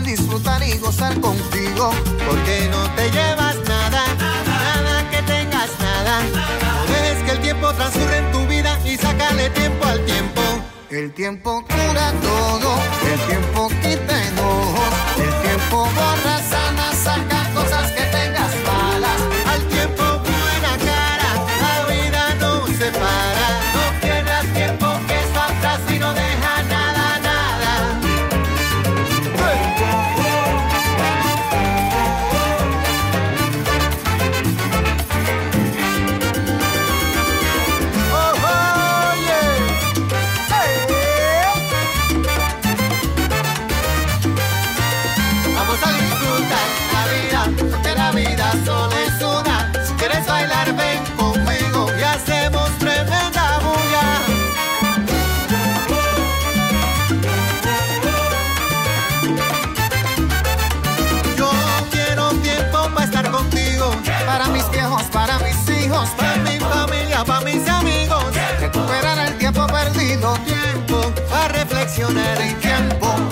Disfrutar y gozar contigo. Porque no te llevas nada, nada que tengas nada. No dejes que el tiempo transcurra en tu vida y sácale tiempo al tiempo. El tiempo cura todo, el tiempo quita enojos, el tiempo borra, sana, saca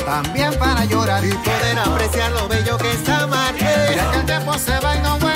también para llorar y poder apreciar lo bello que es amar. Mira que el tiempo se va y no vuelve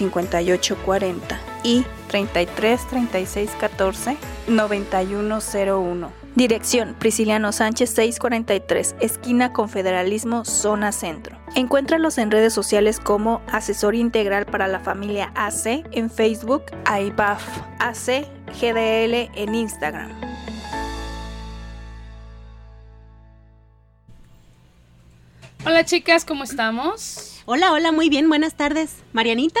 58 40 y 33 36 14 9101. Dirección Prisciliano Sánchez 643, esquina Confederalismo, zona centro. Encuéntralos en redes sociales como Asesor Integral para la Familia AC en Facebook, AIBAF AC GDL en Instagram. Hola chicas, ¿cómo estamos? Hola, hola, muy bien, buenas tardes. Marianita.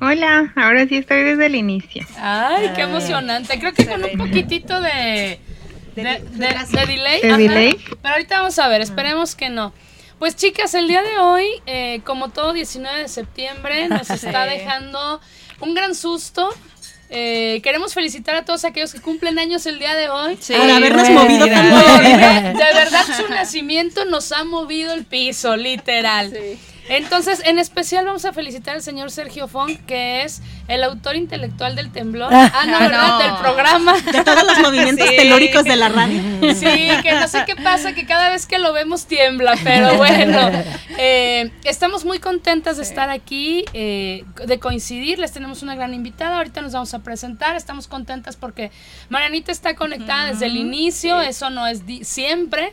Hola, ahora sí estoy desde el inicio. Ay, qué emocionante. Creo que se con un poquitito de, de, De- de- retraso. de delay. Pero ahorita vamos a ver, esperemos que no. Pues chicas, el día de hoy, eh, como todo 19 de septiembre, nos está dejando un gran susto. Eh, queremos felicitar a todos aquellos que cumplen años el día de hoy. Sí, Para habernos bueno, movido tanto. De verdad su nacimiento nos ha movido el piso, literal. Entonces, en especial vamos a felicitar al señor Sergio Font, que es el autor intelectual del temblor. Ah, no, Ah, ¿verdad? no. Del programa. De todos los movimientos Sí. telúricos de la radio. Sí, que no sé qué pasa, que cada vez que lo vemos tiembla, pero bueno, eh, estamos muy contentas de estar aquí, eh, de coincidir, les tenemos una gran invitada, ahorita nos vamos a presentar, estamos contentas porque Marianita está conectada desde el inicio, eso no es siempre.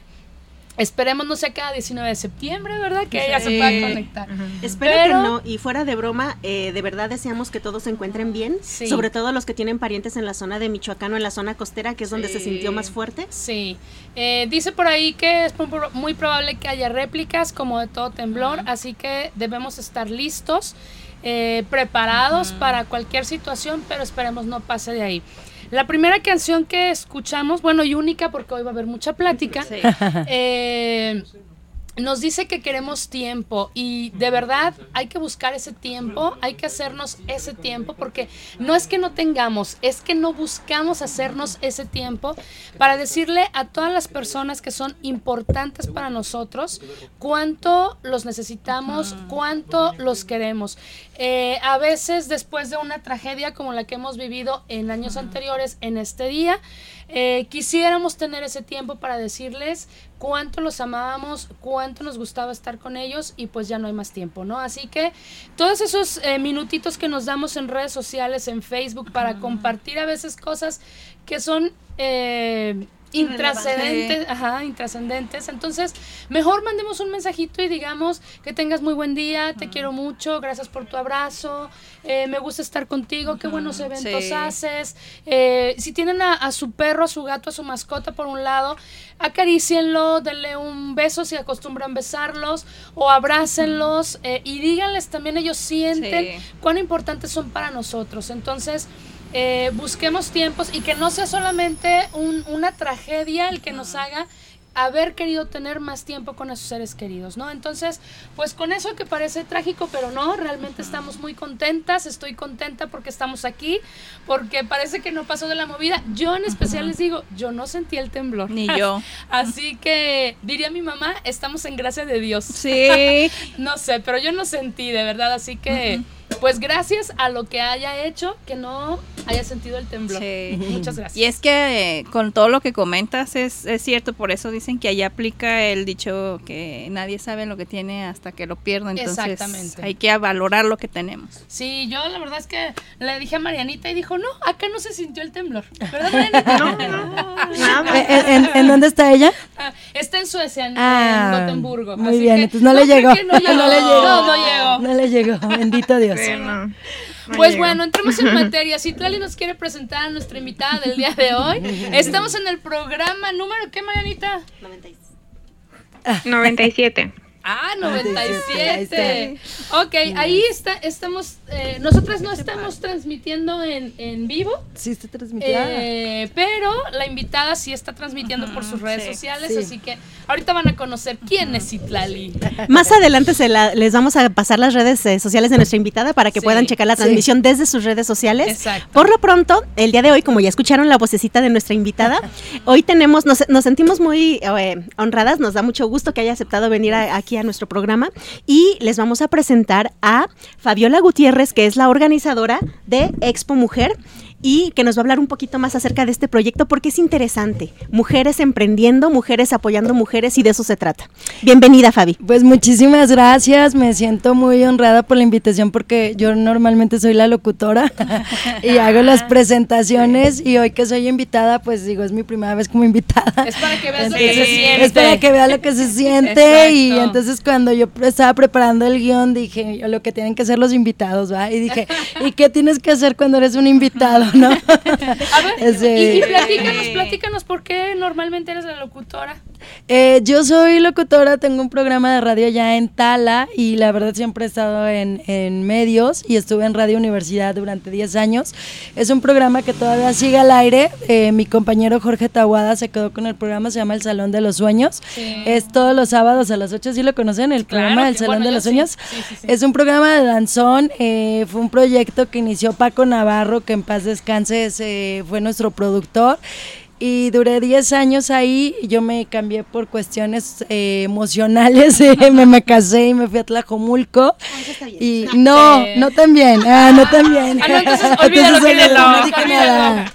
Esperemos no sea cada 19 de septiembre, ¿verdad? Que ella se Sí. pueda conectar. Espero Pero- que no, y fuera de broma, eh, de verdad deseamos que todos se encuentren bien, Sí. sobre todo los que tienen parientes en la zona de Michoacán o en la zona costera, que es donde se Sí. sintió más fuerte. Sí, Eh, dice por ahí que es muy probable que haya réplicas como de todo temblor, así que debemos estar listos, eh, preparados para cualquier situación, pero esperemos no pase de ahí. La primera canción que escuchamos, bueno y única porque hoy va a haber mucha plática, Sí. eh, nos dice que queremos tiempo y de verdad hay que buscar ese tiempo, hay que hacernos ese tiempo porque no es que no tengamos, es que no buscamos hacernos ese tiempo para decirle a todas las personas que son importantes para nosotros cuánto los necesitamos, cuánto los queremos. Eh, a veces después de una tragedia como la que hemos vivido en años anteriores, en este día, eh, quisiéramos tener ese tiempo para decirles cuánto los amábamos, cuánto nos gustaba estar con ellos y pues ya no hay más tiempo, ¿no? Así que todos esos eh, minutitos que nos damos en redes sociales, en Facebook, para compartir a veces cosas que son... eh, intrascendentes, ajá, intrascendentes. Entonces, mejor mandemos un mensajito y digamos que tengas muy buen día, te quiero mucho, gracias por tu abrazo, eh, me gusta estar contigo, qué buenos eventos Sí. haces. Eh, si tienen a, a su perro, a su gato, a su mascota por un lado, acarícienlo, denle un beso si acostumbran besarlos o abrácenlos eh, y díganles también ellos sienten Sí. cuán importantes son para nosotros. Entonces, eh, busquemos tiempos y que no sea solamente un- una tragedia el que nos haga haber querido tener más tiempo con esos seres queridos, ¿no? Entonces, pues con eso que parece trágico, pero no, realmente estamos muy contentas, estoy contenta porque estamos aquí, porque parece que no pasó de la movida. Yo en especial les digo, yo no sentí el temblor. Ni yo. Así que diría mi mamá, estamos en gracia de Dios. Sí. No sé, pero yo no sentí de verdad, así que pues gracias a lo que haya hecho que no haya sentido el temblor. Sí. Muchas gracias. Y es que eh, con todo lo que comentas es, es cierto, por eso dicen que allá aplica el dicho que nadie sabe lo que tiene hasta que lo pierde, entonces Exactamente. hay que valorar lo que tenemos. Sí, yo la verdad es que le dije a Marianita y dijo, no, acá no se sintió el temblor. ¿Verdad, Marianita? No, no, nada. ¿En, en- en dónde está ella? Ah, Está en Suecia, en, Ah, en Gotemburgo. Muy así bien, que entonces no, le llegó. No, llegó. No le llegó. No, no llegó. No le llegó. Bendito Dios. Sí, no, no Pues bueno, entremos en materia. Si Tlali nos quiere presentar a nuestra invitada del día de hoy, estamos en el programa número, ¿qué, Marianita? 97. Ah, 97, 97. Ok, ahí está, estamos, eh, nosotras no estamos transmitiendo en, en vivo, Sí, está transmitida. eh, pero la invitada sí está transmitiendo por sus redes sí. sociales, Sí. así que ahorita van a conocer quién es Citlali. Más adelante se la- les vamos a pasar las redes eh, sociales de nuestra invitada para que Sí. puedan checar la Sí. transmisión desde sus redes sociales. Exacto. Por lo pronto, el día de hoy, como ya escucharon la vocecita de nuestra invitada, hoy tenemos, nos, nos sentimos muy eh, honradas, nos da mucho gusto que haya aceptado venir a- aquí a nuestro programa y les vamos a presentar a Fabiola Gutiérrez, que es la organizadora de Expo Mujer y que nos va a hablar un poquito más acerca de este proyecto porque es interesante. Mujeres emprendiendo, mujeres apoyando mujeres y de eso se trata. Bienvenida, Fabi. Pues muchísimas gracias, me siento muy honrada por la invitación porque yo normalmente soy la locutora y hago las presentaciones y hoy que soy invitada, pues digo, es mi primera vez como invitada. Es para que veas lo que se siente. Es para que vea lo que se siente y entonces cuando yo estaba preparando el guion dije, lo que tienen que hacer los invitados, ¿va? Y dije, ¿y qué tienes que hacer cuando eres un invitado, no? A ver, y, y platícanos, platícanos por qué normalmente eres la locutora. Eh, yo soy locutora, tengo un programa de radio ya en Tala y la verdad siempre he estado en, en medios y estuve en Radio Universidad durante 10 años. Es un programa que todavía sigue al aire. Eh, mi compañero Jorge Tahuada se quedó con el programa, se llama El Salón de los Sueños. Es todos los sábados a las 8, ¿sí lo conocen? El Claro, programa El que Salón bueno, de los sí. Sueños. Sí, sí, sí. Es un programa de danzón, eh, fue un proyecto que inició Paco Navarro, que en paz descanse, fue nuestro productor. Y duré 10 años ahí, yo me cambié por cuestiones eh, emocionales, eh, me, me casé y me fui a Tlajomulco. Y no, no tan bien, ah, no tan bien. Ah, no, entonces olvídalo, olvídalo, olvídalo, no dije olvídalo. nada.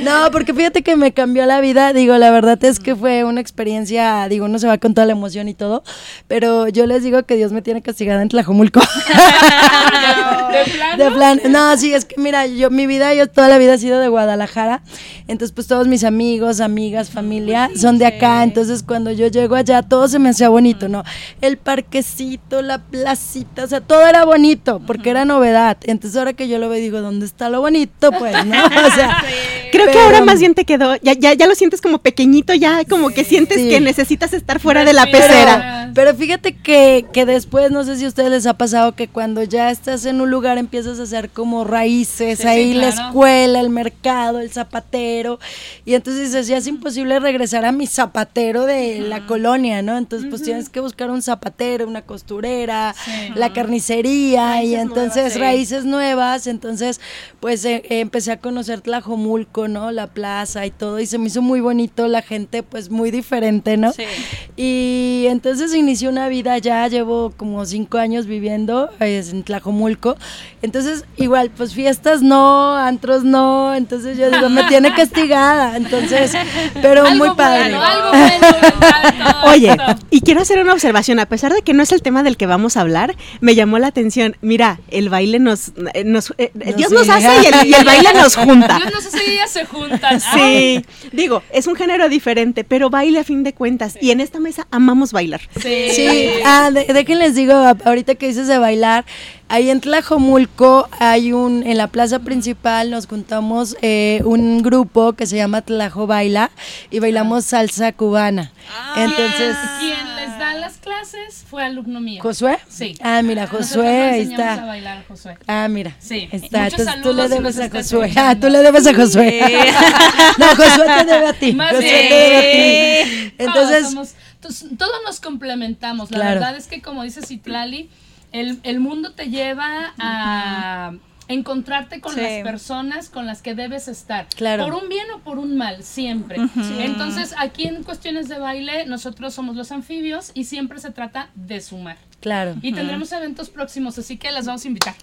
No, porque fíjate que me cambió la vida. Digo, la verdad es que fue una experiencia, digo, uno se va con toda la emoción y todo, pero yo les digo que Dios me tiene castigada en Tlajomulco. ¿De plano? De plan, no, sí, es que mira, yo mi vida, yo toda la vida he sido de Guadalajara, entonces pues todos mis amigos, amigas, familia son de acá, entonces cuando yo llego allá todo se me hacía bonito, ¿no? El parquecito, la placita, o sea, todo era bonito, porque era novedad, entonces ahora que yo lo veo digo, ¿dónde está lo bonito? Pues, ¿no? O sea, Creo que ahora más bien te quedó, ya, ya, ya lo sientes como pequeñito, ya como que sientes Sí. que necesitas estar fuera de la pecera. Pero fíjate que, que después, no sé si a ustedes les ha pasado que cuando ya estás en un lugar empiezas a hacer como raíces, Sí, ahí sí, la escuela, el mercado, el zapatero, y entonces dices, ya es imposible regresar a mi zapatero de la colonia, ¿no? Entonces pues tienes que buscar un zapatero, una costurera, Sí. la carnicería, y entonces nuevas, sí. raíces nuevas, entonces pues eh, eh, empecé a conocer Tlajomulco, ¿no? La plaza y todo, y se me hizo muy bonito, la gente pues muy diferente, ¿no? Sí. Y entonces inicié una vida ya, llevo como cinco años viviendo en Tlajomulco. Entonces, igual, pues fiestas no, antros no, entonces yo digo, me tiene castigada. Entonces, pero Algo muy padre. bueno, algo bueno vendrá de todo Oye, esto. y quiero hacer una observación, a pesar de que no es el tema del que vamos a hablar, me llamó la atención. Mira, el baile nos, eh, nos eh, Nos Dios nos hace y el, y el baile nos junta. Yo no sé si ellas se juntan. Sí, digo, es un género diferente, pero baile a fin de cuentas. Y en esta mesa amamos bailar. Sí. Sí, ah, de- déjenles digo, a- ahorita que dices de bailar, ahí en Tlajomulco hay un, en la plaza principal nos juntamos eh, un grupo que se llama Tlajo Baila y bailamos salsa cubana. Entonces, Quien les da las clases fue alumno mío. ¿Josué? Sí. Ah, mira, Josué, ahí está. a bailar Josué. Ah, mira. Sí. Está. Muchos Entonces tú le debes a Josué. Ah, tú le debes a Josué. no, Josué te debe a ti. Más Josué bien. te debe a ti. Entonces, Todos, somos- todos nos complementamos. La Claro. verdad es que, como dice Citlali, el, el mundo te lleva a encontrarte con Sí. las personas con las que debes estar. Claro. Por un bien o por un mal, siempre. Entonces, aquí en cuestiones de baile, nosotros somos los anfibios y siempre se trata de sumar. Claro. Y tendremos eventos próximos, así que las vamos a invitar.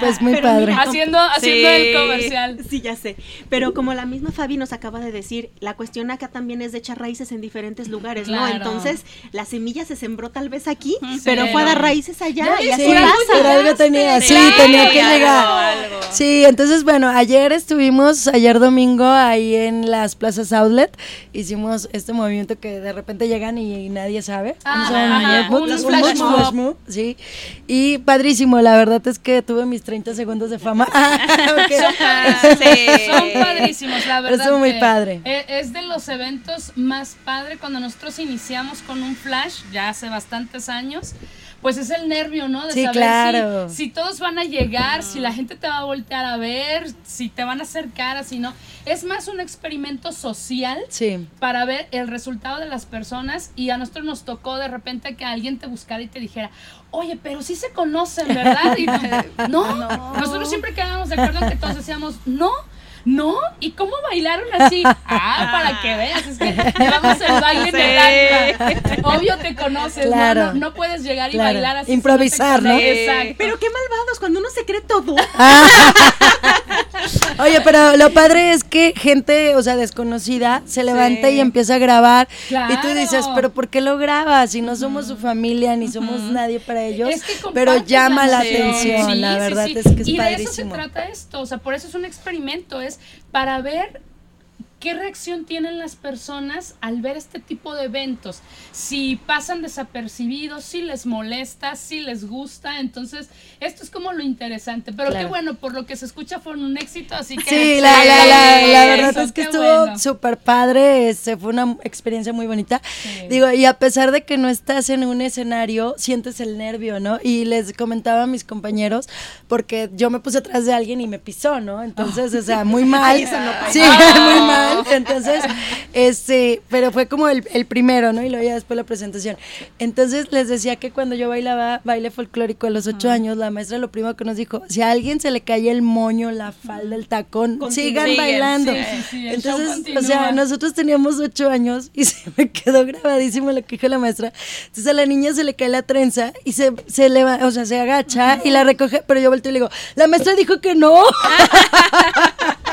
Pues muy Pero padre. mira, Haciendo, haciendo Sí. el comercial. Sí, ya sé. Pero como la misma Fabi nos acaba de decir, la cuestión acá también es de echar raíces en diferentes lugares, ¿no? Entonces, la semilla se sembró tal vez aquí, Sí. pero fue a dar raíces allá y así Sí, pasa. pero algo tenía, sí, Sí, tenía que llegar. algo. Sí, entonces bueno, ayer estuvimos, ayer domingo ahí en las plazas outlet, hicimos este movimiento que de repente llegan y, y nadie sabe. Ah, Mood, un flash mob. Sí. Y padrísimo, la verdad es que tuve mis 30 segundos de fama. Sí. Son padrísimos, la verdad. Estuvo muy padre. e- Es de los eventos más padre cuando nosotros iniciamos con un flash, ya hace bastantes años. Pues es el nervio, ¿no? De Sí, saber claro. si, si todos van a llegar, si la gente te va a voltear a ver, si te van a hacer cara, si no. Es más un experimento social Sí. para ver el resultado de las personas y a nosotros nos tocó de repente que alguien te buscara y te dijera, oye, pero sí se conocen, ¿verdad? Y tú, no, nosotros siempre quedábamos de acuerdo en que todos decíamos, no. ¿No? ¿Y cómo bailaron así? Ah, para que veas, es que llevamos el baile en el alma. Obvio te conoces, ¿no? Claro. no, no puedes llegar y Claro. bailar así. Improvisar, ¿no? Exacto. Pero qué malvados, cuando uno se cree todo. Oye, pero lo padre es que gente, o sea, desconocida, se levanta y empieza a grabar. Y tú dices, pero ¿por qué lo grabas? Si no somos su familia, ni somos nadie para ellos. Es que pero llama la atención, Sí, la sí, verdad sí. es que es y padrísimo. de eso se trata esto, o sea, por eso es un experimento, es para ver ¿qué reacción tienen las personas al ver este tipo de eventos? Si pasan desapercibidos, si les molesta, si les gusta, entonces esto es como lo interesante, pero qué bueno, por lo que se escucha fue un éxito, así que... Sí, la, la, la, la verdad es que estuvo súper padre, este, fue una experiencia muy bonita. Digo, y a pesar de que no estás en un escenario, sientes el nervio, ¿no? Y les comentaba a mis compañeros, porque yo me puse atrás de alguien y me pisó, ¿no? Entonces, o sea, muy mal. sí, muy mal. Entonces, este, pero fue como el, el, primero, ¿no? Y luego ya después la presentación. Entonces, les decía que cuando yo bailaba baile folclórico a los ocho años, la maestra lo primero que nos dijo, si a alguien se le cae el moño, la falda, el tacón, sigan bailando. Entonces, o sea, nosotros teníamos ocho años y se me quedó grabadísimo lo que dijo la maestra. Entonces a la niña se le cae la trenza y se, se leva, o sea, se agacha y la recoge, pero yo volteo y le digo, la maestra dijo que no.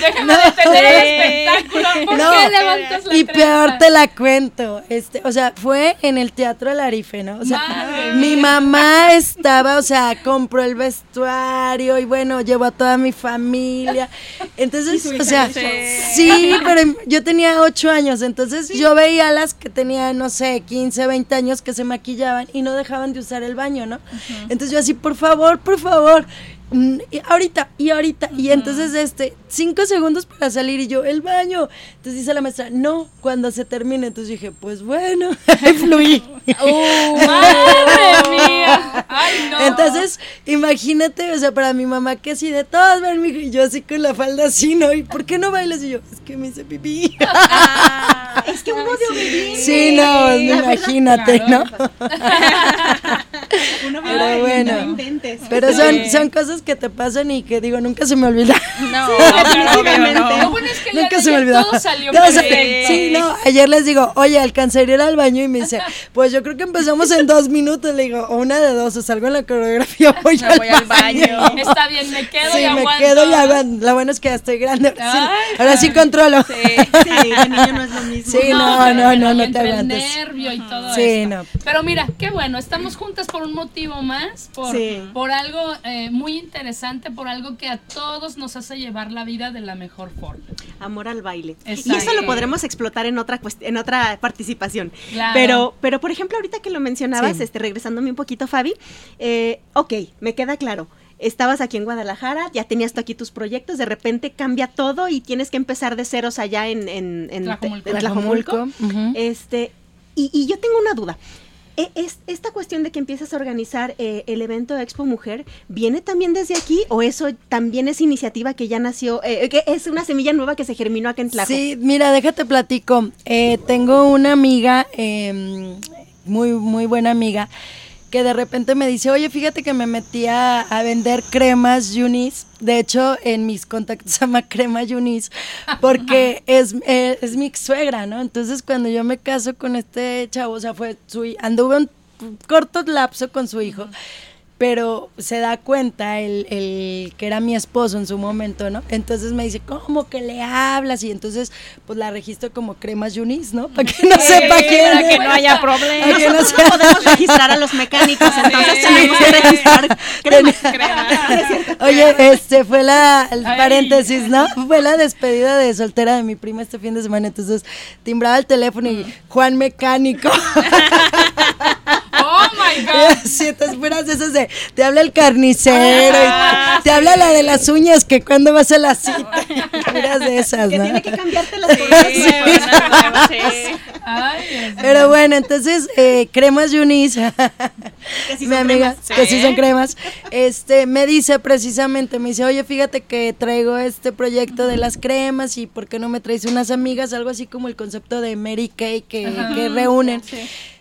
Déjame detener el espectáculo. ¿Por qué levantas la Y peor te la cuento. Este, o sea, fue en el Teatro del Arife, ¿no? O sea, mi mamá estaba, o sea, compró el vestuario y bueno, llevó a toda mi familia. Entonces, o sea, sí, pero yo tenía ocho años, entonces yo veía a las que tenían, no sé, 15, 20 años que se maquillaban y no dejaban de usar el baño, ¿no? Entonces yo así, por favor, por favor. Mm, y ahorita, y ahorita, y entonces este, cinco segundos para salir y yo, el baño. Entonces dice la maestra, no, cuando se termine. Entonces dije, pues bueno, fluí. ¡Oh, madre mía! Ay, no. Entonces, imagínate, o sea, para mi mamá que así de todas ven, y yo así con la falda así, ¿no? ¿Y por qué no bailas? Y yo, es que me hice pipí. es que uno de obediente. Sí, no, imagínate, ¿no? uno pero bueno, no inventes. pero son, son cosas que te pasan y que digo, nunca se me olvida. No, definitivamente. no. Lo bueno es que Nunca se me olvidó. todo salió perfecto. Sí, no, ayer les digo, oye, alcancé a ir al baño y me dice, pues yo creo que empezamos en dos minutos. Le digo, o una de dos, o salgo en la coreografía voy, al, voy al baño. baño. Está bien, me quedo Sí, y me aguanto. quedo y aguanto. Lo bueno es que ya estoy grande. Ahora sí, ahora sí controlo. Sí, Sí, de niño no es lo mismo. no, pero no, no, no te aguantes. nervio y todo Sí, esto. no. Pero mira, qué bueno, estamos juntas por un motivo más, por, Sí. por algo eh, muy interesante, por algo que a todos nos hace llevar la vida de la mejor forma. Amor al baile. Y eso lo podremos explotar en otra en otra participación. Claro. Pero, pero por ejemplo, ahorita que lo mencionabas, Sí. este, regresándome un poquito, Fabi, eh, ok, me queda claro. Estabas aquí en Guadalajara, ya tenías tú aquí tus proyectos, de repente cambia todo y tienes que empezar de ceros allá en, en, en Tlajomulco. en Tlajomulco. Este, y, y yo tengo una duda. E- es- esta cuestión de que empiezas a organizar eh, el evento Expo Mujer, ¿viene también desde aquí o eso también es iniciativa que ya nació, eh, que es una semilla nueva que se germinó acá en Tlajo? Sí, mira, déjate platico. Eh, tengo una amiga, eh, muy, muy buena amiga, que de repente me dice, oye, fíjate que me metí a, a vender cremas Yunis. De hecho, en mis contactos se llama crema Yunis, porque es, eh, es mi suegra, ¿no? Entonces, cuando yo me caso con este chavo, o sea, fue su, anduve un corto lapso con su hijo. Pero se da cuenta el, el que era mi esposo en su momento, ¿no? Entonces me dice, ¿cómo que le hablas? Y entonces, pues la registro como cremas Yunis, ¿no? Para que no sepa quién Para que no haya problema. Para que no Nosotros no podemos registrar a los mecánicos, entonces tenemos que registrar cremas. Oye, este fue la el paréntesis, ¿no? Fue la despedida de soltera de mi prima este fin de semana. Entonces timbraba el teléfono y Juan Mecánico. My God. Sí, te esperas de esas de te habla el carnicero, y te habla la de las uñas que cuando vas a la cita. Puras de esas, Que ¿no? tiene que cambiarte las cosas. Sí, sí. Ay. Pero bueno, entonces, eh, cremas Yunis, sí mi son amiga, cremas. que sí son cremas, este, me dice precisamente, me dice, oye, fíjate que traigo este proyecto de las cremas y ¿por qué no me traes unas amigas? Algo así como el concepto de Mary Kay que, que reúnen.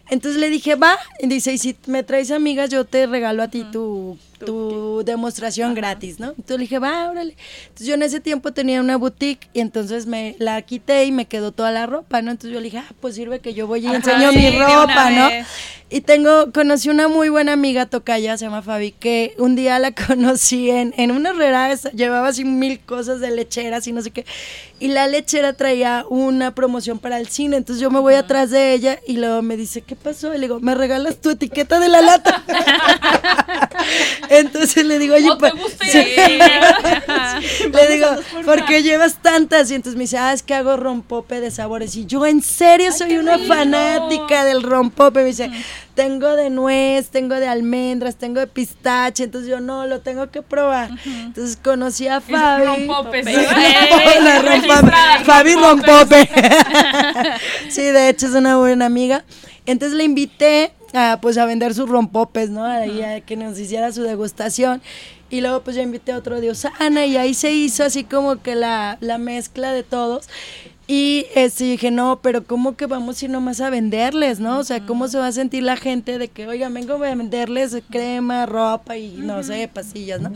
Entonces le dije, va, y dice, y si me traes amigas, yo te regalo a ti tu, tu demostración gratis, ¿no? Entonces le dije, va, órale. Entonces yo en ese tiempo tenía una boutique y entonces me la quité y me quedó toda la ropa, ¿no? Entonces yo le dije, ah, pues sirve que yo voy y Ajá, enseño sí, mi ropa, ¿no? vez. Y tengo, conocí una muy buena amiga tocaya, se llama Fabi, que un día la conocí en, en una herrera, llevaba así mil cosas de lecheras y no sé qué. Y la lechera traía una promoción para el cine, entonces yo me voy atrás de ella y luego me dice, ¿qué pasó? Y le digo, ¿me regalas tu etiqueta de la lata? Entonces le digo, oye, ¿O te pa- gusta ir sí. así? Le digo, ¿por qué llevas tantas? Y entonces me dice, ah, es que hago rompope de sabores. Y yo, en serio, soy una fanática del rompope. Me dice, tengo de nuez, tengo de almendras, tengo de pistache. Entonces yo, no, lo tengo que probar. Entonces conocí a Fabi. Rompope, sí. La rompope. Fabi rompope. Rompope. sí, de hecho es una buena amiga. Entonces le invité a, pues, a vender sus rompopes, ¿no? Ahí a que nos hiciera su degustación. Y luego pues yo invité a otro de Osana y ahí se hizo así como que la, la mezcla de todos. Y este, dije, no, pero ¿cómo que vamos a ir nomás a venderles, no? O sea, ¿cómo se va a sentir la gente de que, oiga, vengo a venderles crema, ropa y no sé, pasillas, ¿no?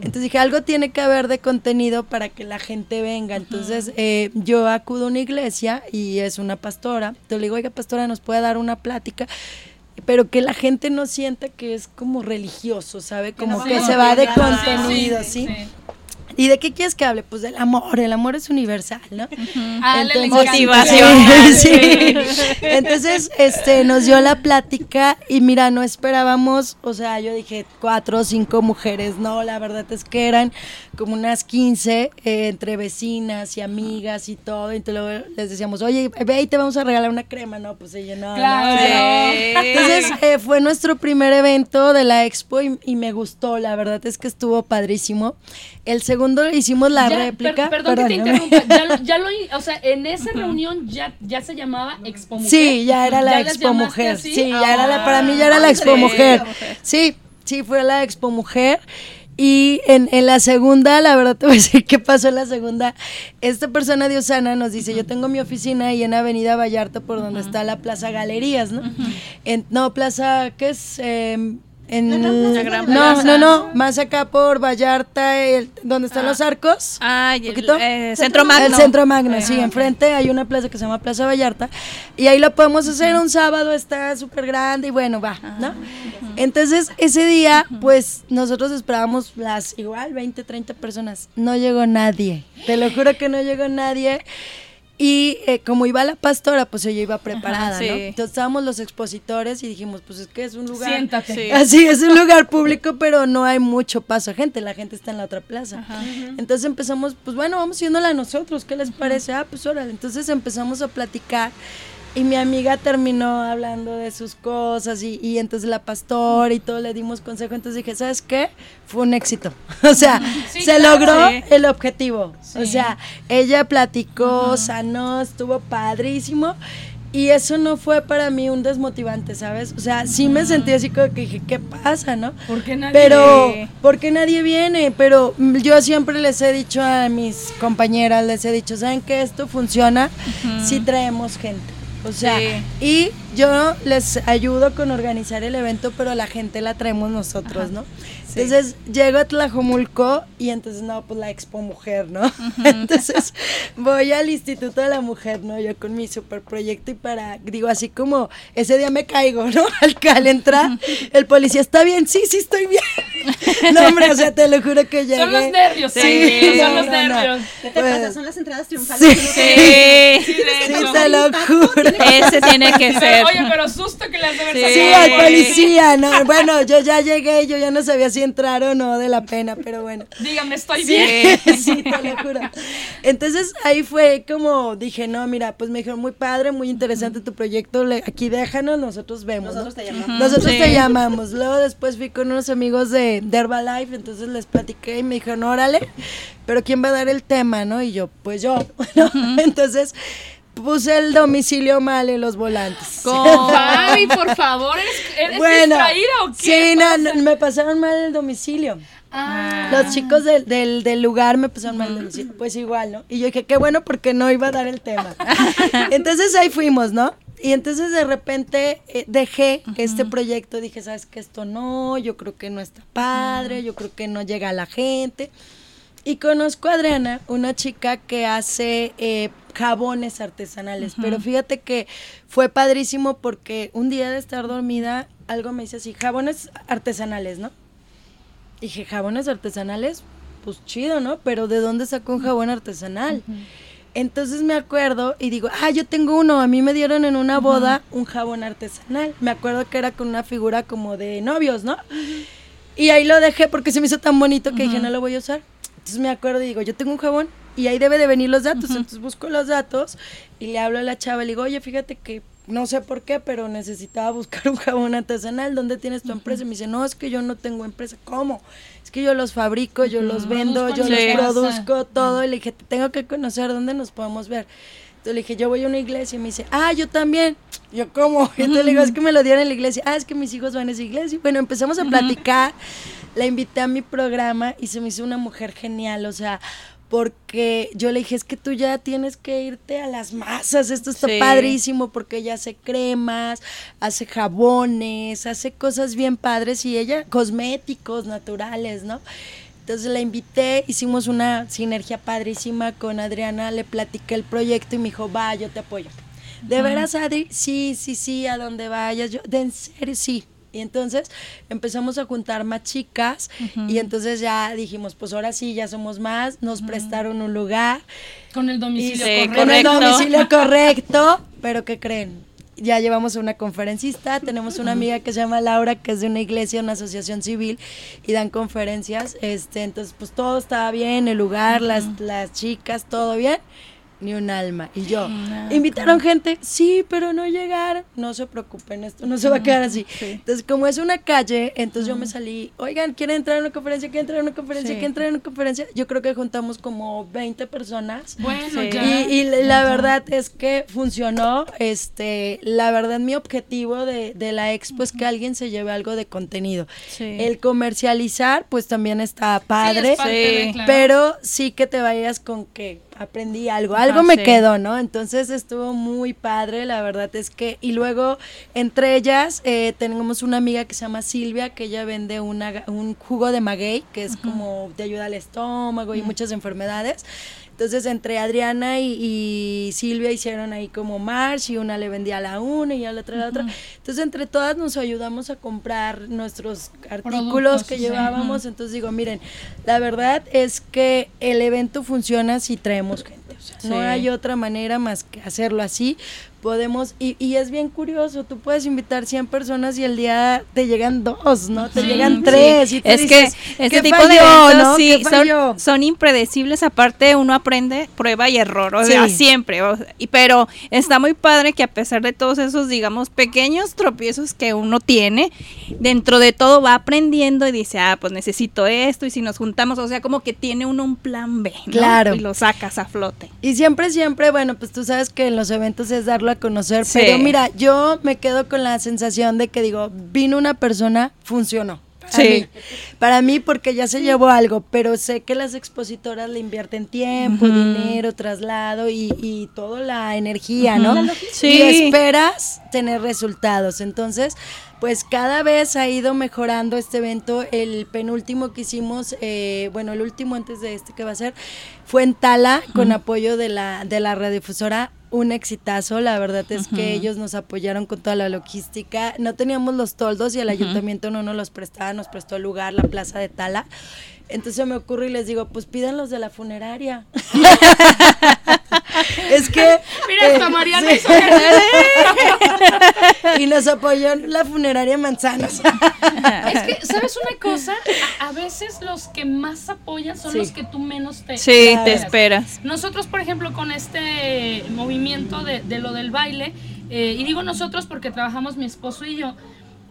Entonces dije, algo tiene que haber de contenido para que la gente venga. Entonces eh, yo acudo a una iglesia y es una pastora. Entonces le digo, oiga, pastora, ¿nos puede dar una plática? Pero que la gente no sienta que es como religioso, ¿sabe? Como no que se va de contenido, ¿sí? ¿Y de qué quieres que hable? Pues del amor, el amor es universal, ¿no? Ah, Entonces- Sí, sí. Entonces, este, nos dio la plática y mira, no esperábamos, o sea, yo dije cuatro o cinco mujeres, no, la verdad es que eran como unas 15 eh, entre vecinas y amigas y todo, entonces luego les decíamos, oye, ve y te vamos a regalar una crema, no, pues ella no. Claro. no, entonces eh, fue nuestro primer evento de la expo y, y me gustó, la verdad es que estuvo padrísimo. El segundo hicimos la Ya, per- réplica. perdón que te interrumpa. Ya lo, ya lo, o sea, en esa reunión ya, ya se llamaba Expo Mujer. Sí, ya era la ¿Ya les Expo Mujer. así? Sí, ya era la, para mí ya era la Ah, Expo. Mujer. Sí, sí, fue la Expo Mujer. Y en, en la segunda, la verdad te voy a decir qué pasó en la segunda. Esta persona de Osana nos dice, yo tengo mi oficina ahí en Avenida Vallarta por donde está la Plaza Galerías, ¿no? En- no, Plaza, ¿qué es? Em, en, La Gran no, Plaza. no, no, más acá por Vallarta, el, donde están Ah. los arcos. Ah, y el, ¿Poquito? eh, Centro Magno. El Centro Magno, sí, enfrente hay una plaza que se llama Plaza Vallarta y ahí lo podemos hacer un sábado, está súper grande y bueno, va, ¿no? Entonces, ese día, pues nosotros esperábamos las igual 20, 30 personas. No llegó nadie. Te lo juro que no llegó nadie. Y eh, como iba la pastora, pues ella iba preparada, sí. ¿no? Entonces estábamos los expositores y dijimos, pues es que es un lugar Siéntate. Sí. Así es un lugar público, pero no hay mucho paso a gente, la gente está en la otra plaza. Entonces empezamos, pues bueno, vamos yéndola a nosotros, ¿qué les parece? Ah, pues órale. Entonces empezamos a platicar y mi amiga terminó hablando de sus cosas y, y entonces la pastora y todo le dimos consejo. Entonces dije, ¿sabes qué? Fue un éxito. O sea, Sí, se claro. logró Sí. el objetivo. O sea, ella platicó, sanó, estuvo padrísimo. Y eso no fue para mí un desmotivante, ¿sabes? O sea, sí me sentí así como que dije, ¿qué pasa, no? ¿Por qué nadie? Pero, porque nadie viene? Pero yo siempre les he dicho a mis compañeras, les he dicho, ¿saben que esto funciona si traemos gente? O sea, Sí. y yo les ayudo con organizar el evento, pero la gente la traemos nosotros, ¿no? Entonces llego a Tlajomulco y entonces, no, pues la Expo Mujer, ¿no? entonces voy al Instituto de la Mujer, ¿no? Yo con mi super proyecto y para, digo, así como ese día me caigo, ¿no? Al, al entrar, el policía, ¿está bien? Sí, sí, estoy bien. No, hombre, o sea, te lo juro que llegué. Son los nervios, Sí, sí, son no, los no, no. nervios. ¿Qué te Pues- pasa? Son las entradas triunfales. Sí. Sí, te- Sí, Sí, te lo juro. ese tiene que ser. Oye, pero susto que le has de haber Sí. Sí, al policía, no, bueno, yo ya llegué, yo ya no sabía si entrar o no de la pena, pero bueno. Dígame, estoy bien. Sí, te lo juro. Entonces ahí fue como dije, no, mira, pues me dijeron, muy padre, muy interesante tu proyecto, le- aquí déjanos, nosotros vemos. ¿no? Nosotros te llamamos. Nosotros Sí. te llamamos. Luego después fui con unos amigos de, de Herbalife, entonces les platiqué y me dijeron, órale, pero ¿quién va a dar el tema, no? Y yo, pues yo, ¿no? Entonces puse el domicilio mal en los volantes. Con- Fabi, por favor, ¿eres, eres Bueno, distraída o qué? sí, no, no, me pasaron mal el domicilio. Ah. Los chicos del, del, del lugar me pasaron mal el domicilio. Pues igual, ¿no? Y yo dije, qué bueno porque no iba a dar el tema. entonces ahí fuimos, ¿no? Y entonces de repente eh, dejé este proyecto, dije, ¿sabes qué? Esto no, yo creo que no está padre, yo creo que no llega a la gente. Y conozco a Adriana, una chica que hace eh, jabones artesanales, pero fíjate que fue padrísimo porque un día de estar dormida, algo me dice así, jabones artesanales, ¿no? Dije, jabones artesanales, pues chido, ¿no? Pero ¿de dónde sacó un jabón artesanal? Entonces me acuerdo y digo, ah, yo tengo uno, a mí me dieron en una boda un jabón artesanal. Me acuerdo que era con una figura como de novios, ¿no? Y ahí lo dejé porque se me hizo tan bonito que dije, no lo voy a usar. Entonces me acuerdo y digo, yo tengo un jabón y ahí debe de venir los datos. Entonces busco los datos y le hablo a la chava, le digo, oye, fíjate que no sé por qué, pero necesitaba buscar un jabón artesanal. ¿Dónde tienes tu empresa? Y me dice, no, es que yo no tengo empresa. ¿Cómo? Es que yo los fabrico, yo los vendo, yo los produzco todo. Y le dije, te tengo que conocer dónde nos podemos ver. Entonces le dije, yo voy a una iglesia y me dice, ah, yo también. Yo, ¿cómo? Y entonces le digo, es que me lo dieron en la iglesia. Ah, es que mis hijos van a esa iglesia. Y bueno, empezamos a platicar. La invité a mi programa y se me hizo una mujer genial. O sea, porque yo le dije, es que tú ya tienes que irte a las masas. Esto está Sí. padrísimo porque ella hace cremas, hace jabones, hace cosas bien padres y ella, cosméticos naturales, ¿no? Entonces la invité, hicimos una sinergia padrísima con Adriana, le platiqué el proyecto y me dijo, va, yo te apoyo. ¿De veras, Adri? Sí, sí, sí, a donde vayas. Yo, ¿de en serio? Sí. Y entonces empezamos a juntar más chicas y entonces ya dijimos, pues ahora sí, ya somos más, nos prestaron un lugar. Con el domicilio Sí, correcto. con el domicilio correcto, pero ¿qué creen? Ya llevamos a una conferencista, tenemos una amiga que se llama Laura, que es de una iglesia, una asociación civil, y dan conferencias, este, entonces pues todo estaba bien, el lugar, las, las chicas, todo bien, ni un alma. Y yo, ¿invitaron gente? Sí, pero no llegaron. No se preocupen, esto no se va a quedar así. Entonces, como es una calle, entonces yo me salí, oigan, ¿quieren entrar a una conferencia? ¿Quieren entrar a una conferencia? Sí. ¿Quieren entrar a una conferencia? Yo creo que juntamos como 20 personas. Bueno, Sí. ya. Y, y la verdad es que funcionó. Este, la verdad, mi objetivo de, de la expo es que alguien se lleve algo de contenido. Sí. El comercializar, pues también está Sí, padre. es parte de, Sí, claro. Pero sí que te vayas con que aprendí algo, algo me sí. quedó, ¿no? Entonces estuvo muy padre, la verdad es que, y luego entre ellas eh, tenemos una amiga que se llama Silvia, que ella vende una, un jugo de maguey, que es como te ayuda al estómago y muchas enfermedades. Entonces entre Adriana y, y Silvia hicieron ahí como march y una le vendía a la una y a la otra a la otra. Entonces entre todas nos ayudamos a comprar nuestros artículos Productos, que sí. llevábamos. Entonces digo, miren, la verdad es que el evento funciona si traemos gente. O sea, no hay otra manera más que hacerlo así. Podemos, y, y es bien curioso, tú puedes invitar 100 personas y el día te llegan dos, ¿no? Te Sí, llegan sí. tres. Y tú Es dices, que este "¿Qué tipo de eventos no? sí, ¿Qué falló?". son, son impredecibles. Aparte, uno aprende prueba y error, o Sí. sea, siempre. o sea, y, pero está muy padre que a pesar de todos esos, digamos, pequeños tropiezos que uno tiene, dentro de todo va aprendiendo y dice, ah, pues necesito esto. Y si nos juntamos, o sea, como que tiene uno un plan B, ¿no? Claro. Y lo sacas a flote. Y siempre, siempre, bueno, pues tú sabes que en los eventos es darlo a conocer, Sí. pero mira, yo me quedo con la sensación de que digo, vino una persona, funcionó. Para Sí. mí. Para mí porque ya se llevó algo, pero sé que las expositoras le invierten tiempo, dinero, traslado y, y toda la energía, ¿no? Sí. Y esperas tener resultados. Entonces, pues cada vez ha ido mejorando este evento. El penúltimo que hicimos, eh, bueno, el último antes de este que va a ser, fue en Tala, con apoyo de la, de la radiodifusora. Un exitazo, la verdad es que ellos nos apoyaron con toda la logística. No teníamos los toldos y el ayuntamiento no nos los prestaba, nos prestó el lugar, la plaza de Tala. Entonces me ocurre y les digo, pues pidan los de la funeraria. es que... Mira, hasta eh, Mariana sí. hizo y nos apoyó la funeraria Manzanos. Es que, ¿sabes una cosa? A, a veces los que más apoyan son Sí. los que tú menos te Sí, te esperas. Nosotros, por ejemplo, con este movimiento de, de lo del baile, eh, y digo nosotros porque trabajamos mi esposo y yo,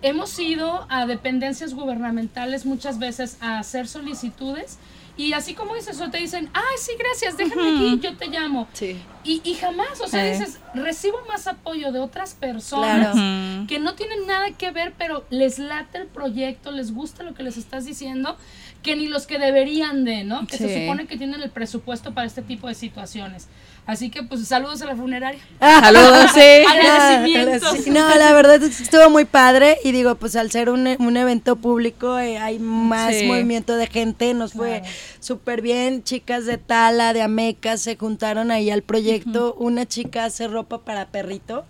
hemos ido a dependencias gubernamentales muchas veces a hacer solicitudes. Y así como dices, o te dicen, ay, sí, gracias, déjame aquí, yo te llamo. Sí. Y, y jamás, o sea, Eh. dices, recibo más apoyo de otras personas Claro. Que no tienen nada que ver, pero les late el proyecto, les gusta lo que les estás diciendo, que ni los que deberían de, ¿no? Que se supone que tienen el presupuesto para este tipo de situaciones. Así que, pues, saludos a la funeraria. Saludos, sí. Agradecimientos. Sí, No, la verdad es que estuvo muy padre y digo, pues al ser un, un evento público eh, hay más Sí. movimiento de gente, nos fue súper bien, chicas de Tala, de Ameca se juntaron ahí al proyecto, una chica hace ropa para perrito,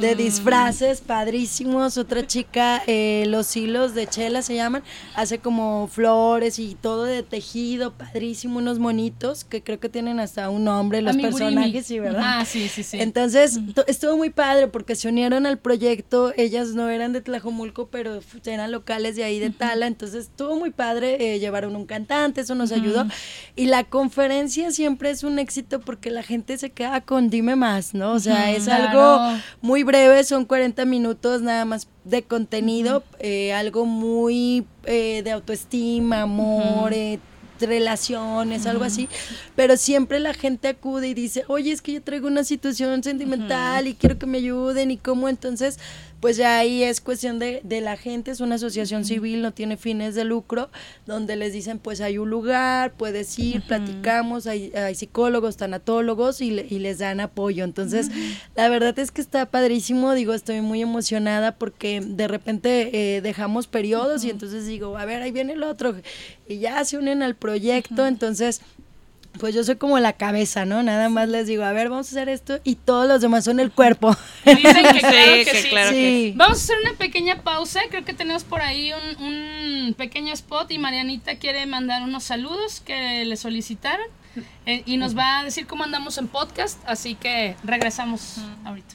de disfraces padrísimos, otra chica, eh, los hilos de chela se llaman, hace como flores y todo de tejido, padrísimo, unos monitos que creo que tienen hasta un nombre, mi burrito personaje, sí, ¿verdad? Ah, sí, sí, sí. Entonces, to- estuvo muy padre porque se unieron al proyecto, ellas no eran de Tlajomulco, pero eran locales de ahí de Tala, entonces estuvo muy padre, eh, llevaron un cantante, eso nos ayudó. Y la conferencia siempre es un éxito porque la gente se queda con dime más, ¿no? O sea, es claro. algo muy breve, son 40 minutos nada más de contenido, eh, algo muy eh, de autoestima, amor, relaciones, algo así, pero siempre la gente acude y dice, oye, es que yo traigo una situación sentimental y quiero que me ayuden y cómo, entonces, pues ya ahí es cuestión de, de la gente, es una asociación civil, no tiene fines de lucro, donde les dicen, pues hay un lugar, puedes ir, platicamos, hay, hay psicólogos, tanatólogos y, le- y les dan apoyo, entonces, la verdad es que está padrísimo, digo, estoy muy emocionada porque de repente eh, dejamos periodos y entonces digo, a ver, ahí viene el otro, y ya se unen al proyecto, entonces pues yo soy como la cabeza, ¿no? Nada más les digo, a ver, vamos a hacer esto y todos los demás son el cuerpo. Dicen que claro Sí, que que sí. claro Sí. Vamos a hacer una pequeña pausa. Creo que tenemos por ahí un, un pequeño spot y Marianita quiere mandar unos saludos que le solicitaron eh, y nos va a decir cómo andamos en podcast. Así que regresamos ahorita.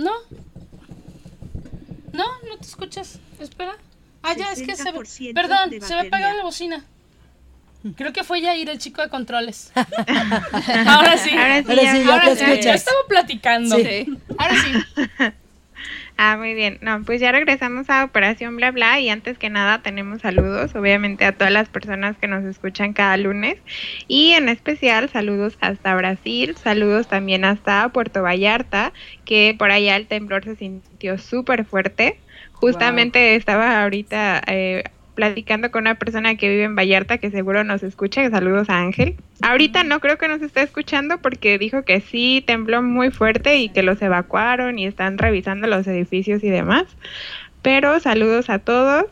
¿No? No, no te escuchas. Espera. Ah, ya, es que se ve. 60% Perdón, se ve apagada batería. la bocina. Creo que fue Yair, el chico de controles. Ahora sí. Ahora sí, Ahora ya- sí, ya Ahora te sí, escuchas. ya estaba platicando. Sí. Ahora sí. Ah, muy bien. No, pues ya regresamos a Operación Bla Bla y antes que nada tenemos saludos, obviamente a todas las personas que nos escuchan cada lunes y en especial saludos hasta Brasil, saludos también hasta Puerto Vallarta, que por allá el temblor se sintió súper fuerte. Justamente estaba ahorita eh, platicando con una persona que vive en Vallarta que seguro nos escucha. Saludos a Ángel. Ahorita no creo que nos esté escuchando porque dijo que sí tembló muy fuerte y que los evacuaron y están revisando los edificios y demás. Pero saludos a todos.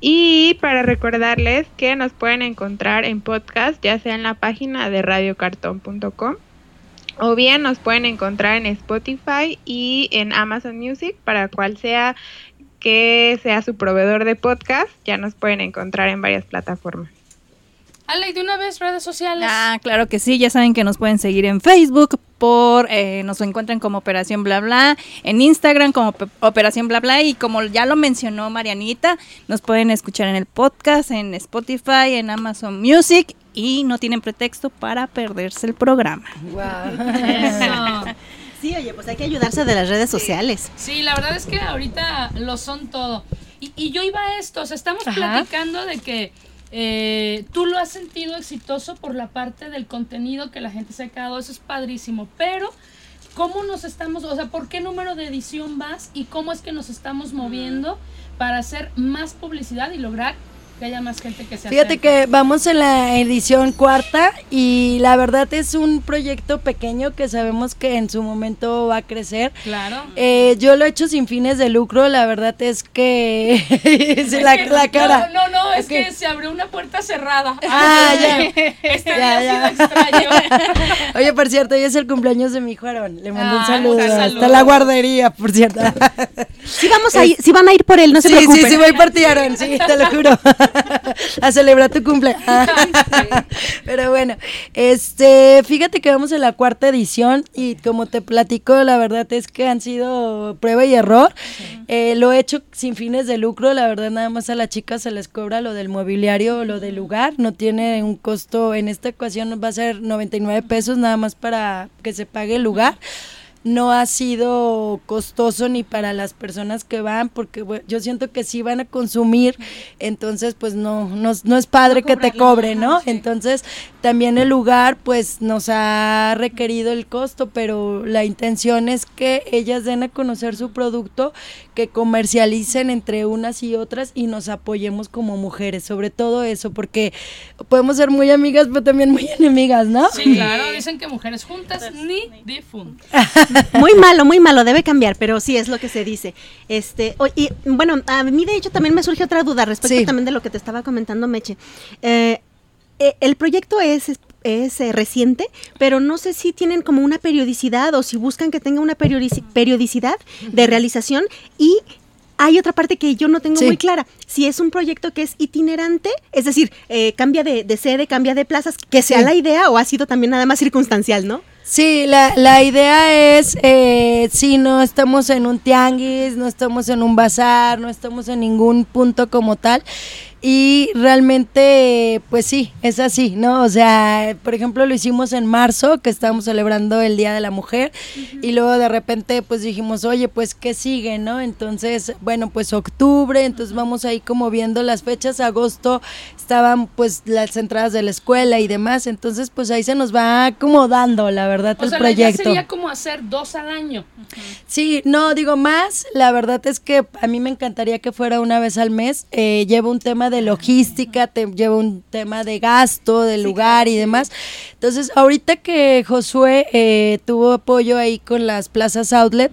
Y para recordarles que nos pueden encontrar en podcast, ya sea en la página de radiocartón.com o bien nos pueden encontrar en Spotify y en Amazon Music para cual sea que sea su proveedor de podcast, ya nos pueden encontrar en varias plataformas. Ale, de una vez, redes sociales. Ah, claro que sí, ya saben que nos pueden seguir en Facebook por, eh, nos encuentran como Operación Bla Bla, en Instagram como Pe- Operación Bla Bla y como ya lo mencionó Marianita, nos pueden escuchar en el podcast, en Spotify, en Amazon Music y no tienen pretexto para perderse el programa. Eso. Hay que ayudarse de las redes sociales. Sí, la verdad es que ahorita lo son todo. Y, y yo iba a esto, o sea, estamos Ajá. platicando de que eh, tú lo has sentido exitoso por la parte del contenido que la gente se ha quedado, eso es padrísimo, pero ¿cómo nos estamos, o sea, por qué número de edición vas y cómo es que nos estamos moviendo para hacer más publicidad y lograr que haya más gente que se Fíjate acerque? que vamos en la edición cuarta y la verdad es un proyecto pequeño que sabemos que en su momento va a crecer. Claro. Eh, yo lo he hecho sin fines de lucro, la verdad es que Es la, que- la cara. No, no, no, es que se abrió una puerta cerrada. Ah, ya. Este Ya, día ha ya. sido extraño. Oye, por cierto, hoy es el cumpleaños de mi hijo Aarón. Le mando un Ah, saludo. Hasta saludos. la guardería, por cierto. Sí, vamos a ir, sí van a ir por él, no se sí, preocupen. sí, sí, voy por ti, Aarón, sí, te lo juro. a celebrar tu cumple. Pero bueno, este, fíjate que vamos en la cuarta edición y como te platico, la verdad es que han sido prueba y error. Eh, lo he hecho sin fines de lucro, la verdad nada más a las chicas se les cobra lo del mobiliario lo del lugar, no tiene un costo, en esta ocasión va a ser 99 pesos nada más para que se pague el lugar. No ha sido costoso ni para las personas que van, porque bueno, yo siento que sí van a consumir, entonces pues no, no, no es padre que te cobre, ¿no? Entonces también el lugar pues nos ha requerido el costo, pero la intención es que ellas den a conocer su producto, que comercialicen entre unas y otras y nos apoyemos como mujeres, sobre todo eso, porque podemos ser muy amigas, pero también muy enemigas, ¿no? Sí, claro, dicen que mujeres juntas ni difuntas. Muy malo, muy malo, debe cambiar, pero sí es lo que se dice. Este, y bueno, a mí de hecho también me surge otra duda respecto Sí. también de lo que te estaba comentando Meche. Eh, eh, el proyecto es es eh, reciente, pero no sé si tienen como una periodicidad o si buscan que tenga una periodici- periodicidad de realización y hay otra parte que yo no tengo Sí. muy clara. Si es un proyecto que es itinerante, es decir, eh, cambia de, de sede, cambia de plazas, que sea Sí. la idea o ha sido también nada más circunstancial, ¿no? Sí, la, la idea es, eh, si no estamos en un tianguis, no estamos en un bazar, no estamos en ningún punto como tal. Y realmente, pues sí, es así, ¿no? O sea, por ejemplo, lo hicimos en marzo, que estábamos celebrando el Día de la Mujer, y luego de repente, pues dijimos, oye, pues, ¿qué sigue, no? Entonces, bueno, pues octubre, entonces vamos ahí como viendo las fechas, agosto estaban pues las entradas de la escuela y demás, entonces pues ahí se nos va acomodando, la verdad, O el sea, proyecto. sería como hacer dos al año. Sí, no, digo más, la verdad es que a mí me encantaría que fuera una vez al mes, eh, lleva un tema de logística, te lleva un tema de gasto, del lugar y demás. Entonces, ahorita que Josué eh, tuvo apoyo ahí con las plazas outlet,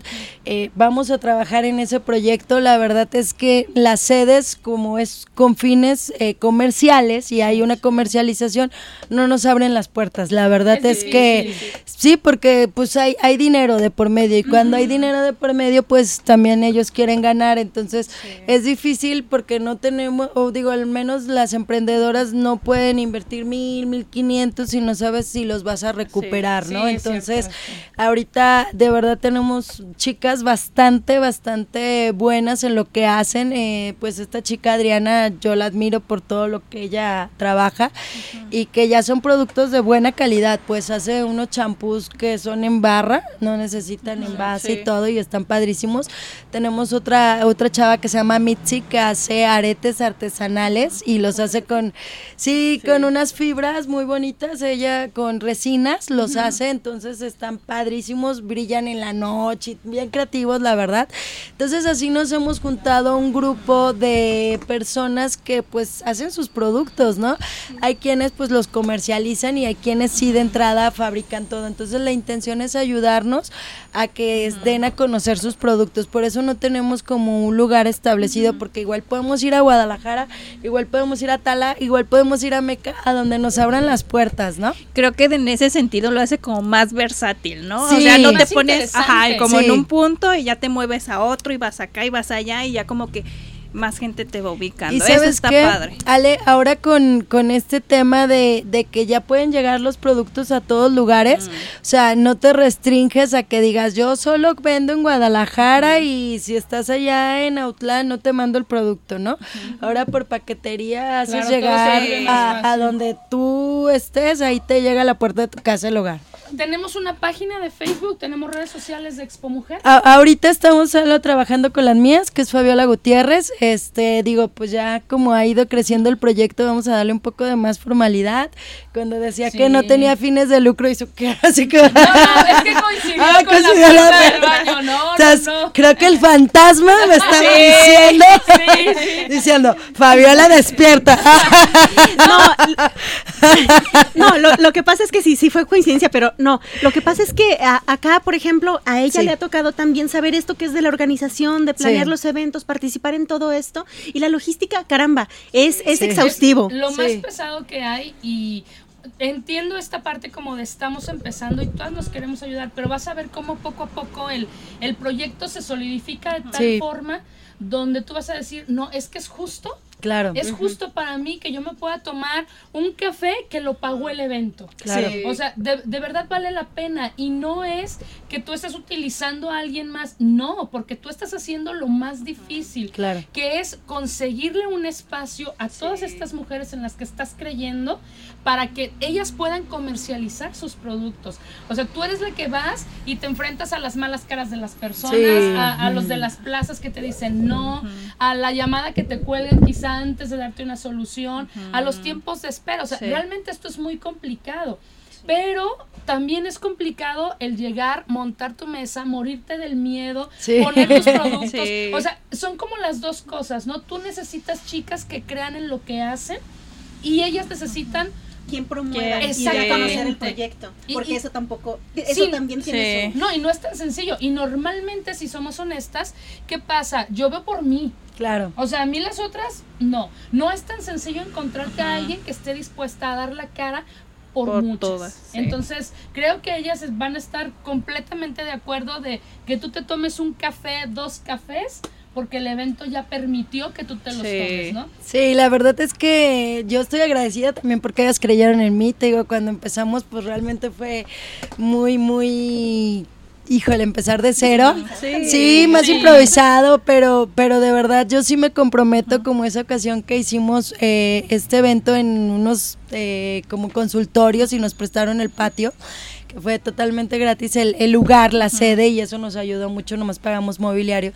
eh, vamos a trabajar en ese proyecto. La verdad es que las sedes, como es con fines eh, comerciales y hay una comercialización, no nos abren las puertas. La verdad es, que sí, porque pues hay, hay dinero de por medio y cuando hay dinero de por medio, pues también ellos quieren ganar. Entonces es difícil porque no tenemos, o digo, al menos las emprendedoras no pueden invertir mil, mil quinientos y no sabes si los vas a recuperar, ¿no? Entonces ahorita de verdad tenemos chicas bastante, bastante buenas en lo que hacen. eh, pues esta chica Adriana, yo la admiro por todo lo que ella trabaja y que ya son productos de buena calidad. Pues hace unos champús que son en barra, no necesitan envase y todo y están padrísimos. Tenemos otra, otra chava que se llama Mitzi que hace aretes artesanales y los hace con, sí, con unas fibras muy bonitas. Ella con resinas los hace, entonces están padrísimos, brillan en la noche, bien creativos, la verdad. Entonces así nos hemos juntado un grupo de personas que pues hacen sus productos, ¿no? Hay quienes pues los comercializan y hay quienes sí de entrada fabrican todo. Entonces la intención es ayudarnos a que den a conocer sus productos. Por eso no tenemos como un lugar establecido, porque igual podemos ir a Guadalajara, igual podemos ir a Tala, igual podemos ir a Meca, a donde nos abran las puertas, ¿no? Creo que en ese sentido lo hace como más versátil, ¿no? Sí. O sea, no te pones ajá, como Sí. en un punto y ya te mueves a otro y vas acá y vas allá y ya como que más gente te va ubicando. Y Eso sabes está qué, padre. Ale, ahora con, con este tema de, de que ya pueden llegar los productos a todos lugares, o sea, no te restringes a que digas, yo solo vendo en Guadalajara y si estás allá en Autlán no te mando el producto, ¿no? Ahora por paquetería haces Claro, llegar a, a donde tú estés, ahí te llega a la puerta de tu casa el hogar. Tenemos una página de Facebook, tenemos redes sociales de Expo Mujer. A- ahorita estamos solo trabajando con las mías, que es Fabiola Gutiérrez. Este, digo, pues ya como ha ido creciendo el proyecto, vamos a darle un poco de más formalidad. Cuando decía que no tenía fines de lucro, hizo que así que. No, no, es que coincidió Ah, con la coincidió la puerta del baño, no. Creo que el fantasma me estaba Sí, diciendo, sí, sí. diciendo, Fabiola despierta. No, no lo, lo que pasa es que sí, sí fue coincidencia, pero no. Lo que pasa es que a- acá, por ejemplo, a ella Sí. le ha tocado también saber esto que es de la organización, de planear Sí. los eventos, participar en todo esto. Y la logística, caramba, es, es Sí. exhaustivo. Lo más pesado que hay y entiendo esta parte como de estamos empezando y todas nos queremos ayudar, pero vas a ver cómo poco a poco el, el proyecto se solidifica de tal Sí. forma donde tú vas a decir, no, es que es justo Claro. Es justo para mí que yo me pueda tomar un café que lo pagó el evento. Claro. O sea, de, de verdad vale la pena y no es que tú estés utilizando a alguien más, no, porque tú estás haciendo lo más difícil, Claro. que es conseguirle un espacio a todas estas mujeres en las que estás creyendo para que ellas puedan comercializar sus productos. O sea, tú eres la que vas y te enfrentas a las malas caras de las personas, Sí. a, a los de las plazas que te dicen no, a la llamada que te cuelgan quizá antes de darte una solución, a los tiempos de espera. O sea, Sí. realmente esto es muy complicado. Pero también es complicado el llegar, montar tu mesa, morirte del miedo, Sí. poner tus productos. O sea, son como las dos cosas, ¿no? Tú necesitas chicas que crean en lo que hacen y ellas necesitan quien promueva y conocer el proyecto. Y- Porque y- eso tampoco, eso Sí, también tiene sí. su... No, y no es tan sencillo. Y normalmente, si somos honestas, ¿qué pasa? Yo veo por mí. Claro. O sea, a mí las otras, no. No es tan sencillo encontrarte a alguien que esté dispuesta a dar la cara por, Por muchas. todas, sí. Entonces, creo que ellas van a estar completamente de acuerdo de que tú te tomes un café, dos cafés, porque el evento ya permitió que tú te los Sí. tomes, ¿no? Sí, la verdad es que yo estoy agradecida también porque ellas creyeron en mí. Te digo, cuando empezamos, pues realmente fue muy, muy. Híjole, empezar de cero. Sí, más Sí. improvisado, pero, pero de verdad yo sí me comprometo como esa ocasión que hicimos eh, este evento en unos eh, como consultorios y nos prestaron el patio, que fue totalmente gratis el, el lugar, la sede y eso nos ayudó mucho, nomás pagamos mobiliario.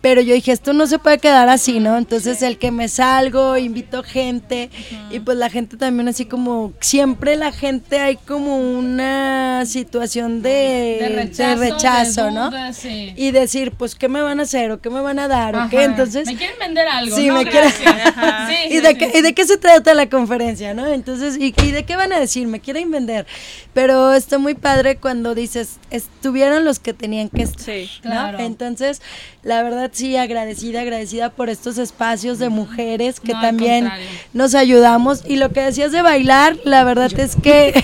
Pero yo dije, esto no se puede quedar así, ¿no? Entonces el que me salgo, invito gente y pues la gente también así como, siempre la gente hay como una situación de, De rechazo, de rechazo, de ¿no? sí. Y decir, pues, ¿qué me van a hacer o qué me van a dar o qué? Entonces, Me quieren vender algo, Sí, ¿no? me quieren-. Sí, ¿Y de, qué, ¿Y de qué se trata la conferencia, no? Entonces, ¿y, y de qué van a decir? Me quieren vender. Pero está muy padre cuando dices, estuvieron los que tenían que estar. Sí. ¿no? Claro. Entonces, la verdad sí, agradecida, agradecida por estos espacios de mujeres que No, también nos ayudamos. Y lo que decías de bailar, la verdad es que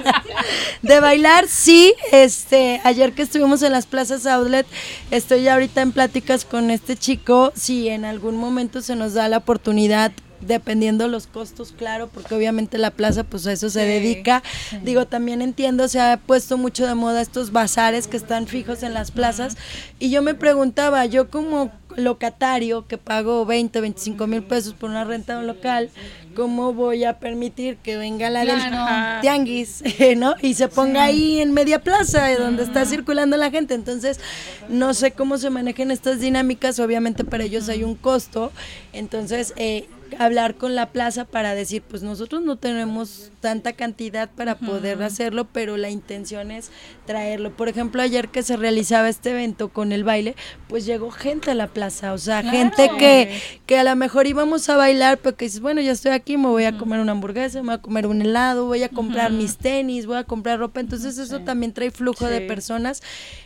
de bailar sí, este, ayer que estuvimos en las plazas outlet, estoy ahorita en pláticas con este chico, si en algún momento se nos da la oportunidad dependiendo los costos, claro, porque obviamente la plaza pues a eso se Sí, dedica. Digo, también entiendo, se ha puesto mucho de moda estos bazares que están fijos en las plazas y yo me preguntaba, yo como locatario que pago 20, 25 mil pesos por una renta de un local, ¿cómo voy a permitir que venga la del Claro. tianguis, ¿no? Y se ponga ahí en media plaza, eh, donde está circulando la gente. Entonces, no sé cómo se manejan estas dinámicas. Obviamente para ellos hay un costo. Entonces, eh, hablar con la plaza para decir, pues nosotros no tenemos tanta cantidad para poder hacerlo, pero la intención es traerlo. Por ejemplo, ayer que se realizaba este evento con el baile, pues llegó gente a la plaza, o sea, Claro. gente que, que a lo mejor íbamos a bailar, pero que dices, bueno, ya estoy aquí, me voy a comer una hamburguesa, me voy a comer un helado, voy a comprar mis tenis, voy a comprar ropa, entonces eso también trae flujo de personas.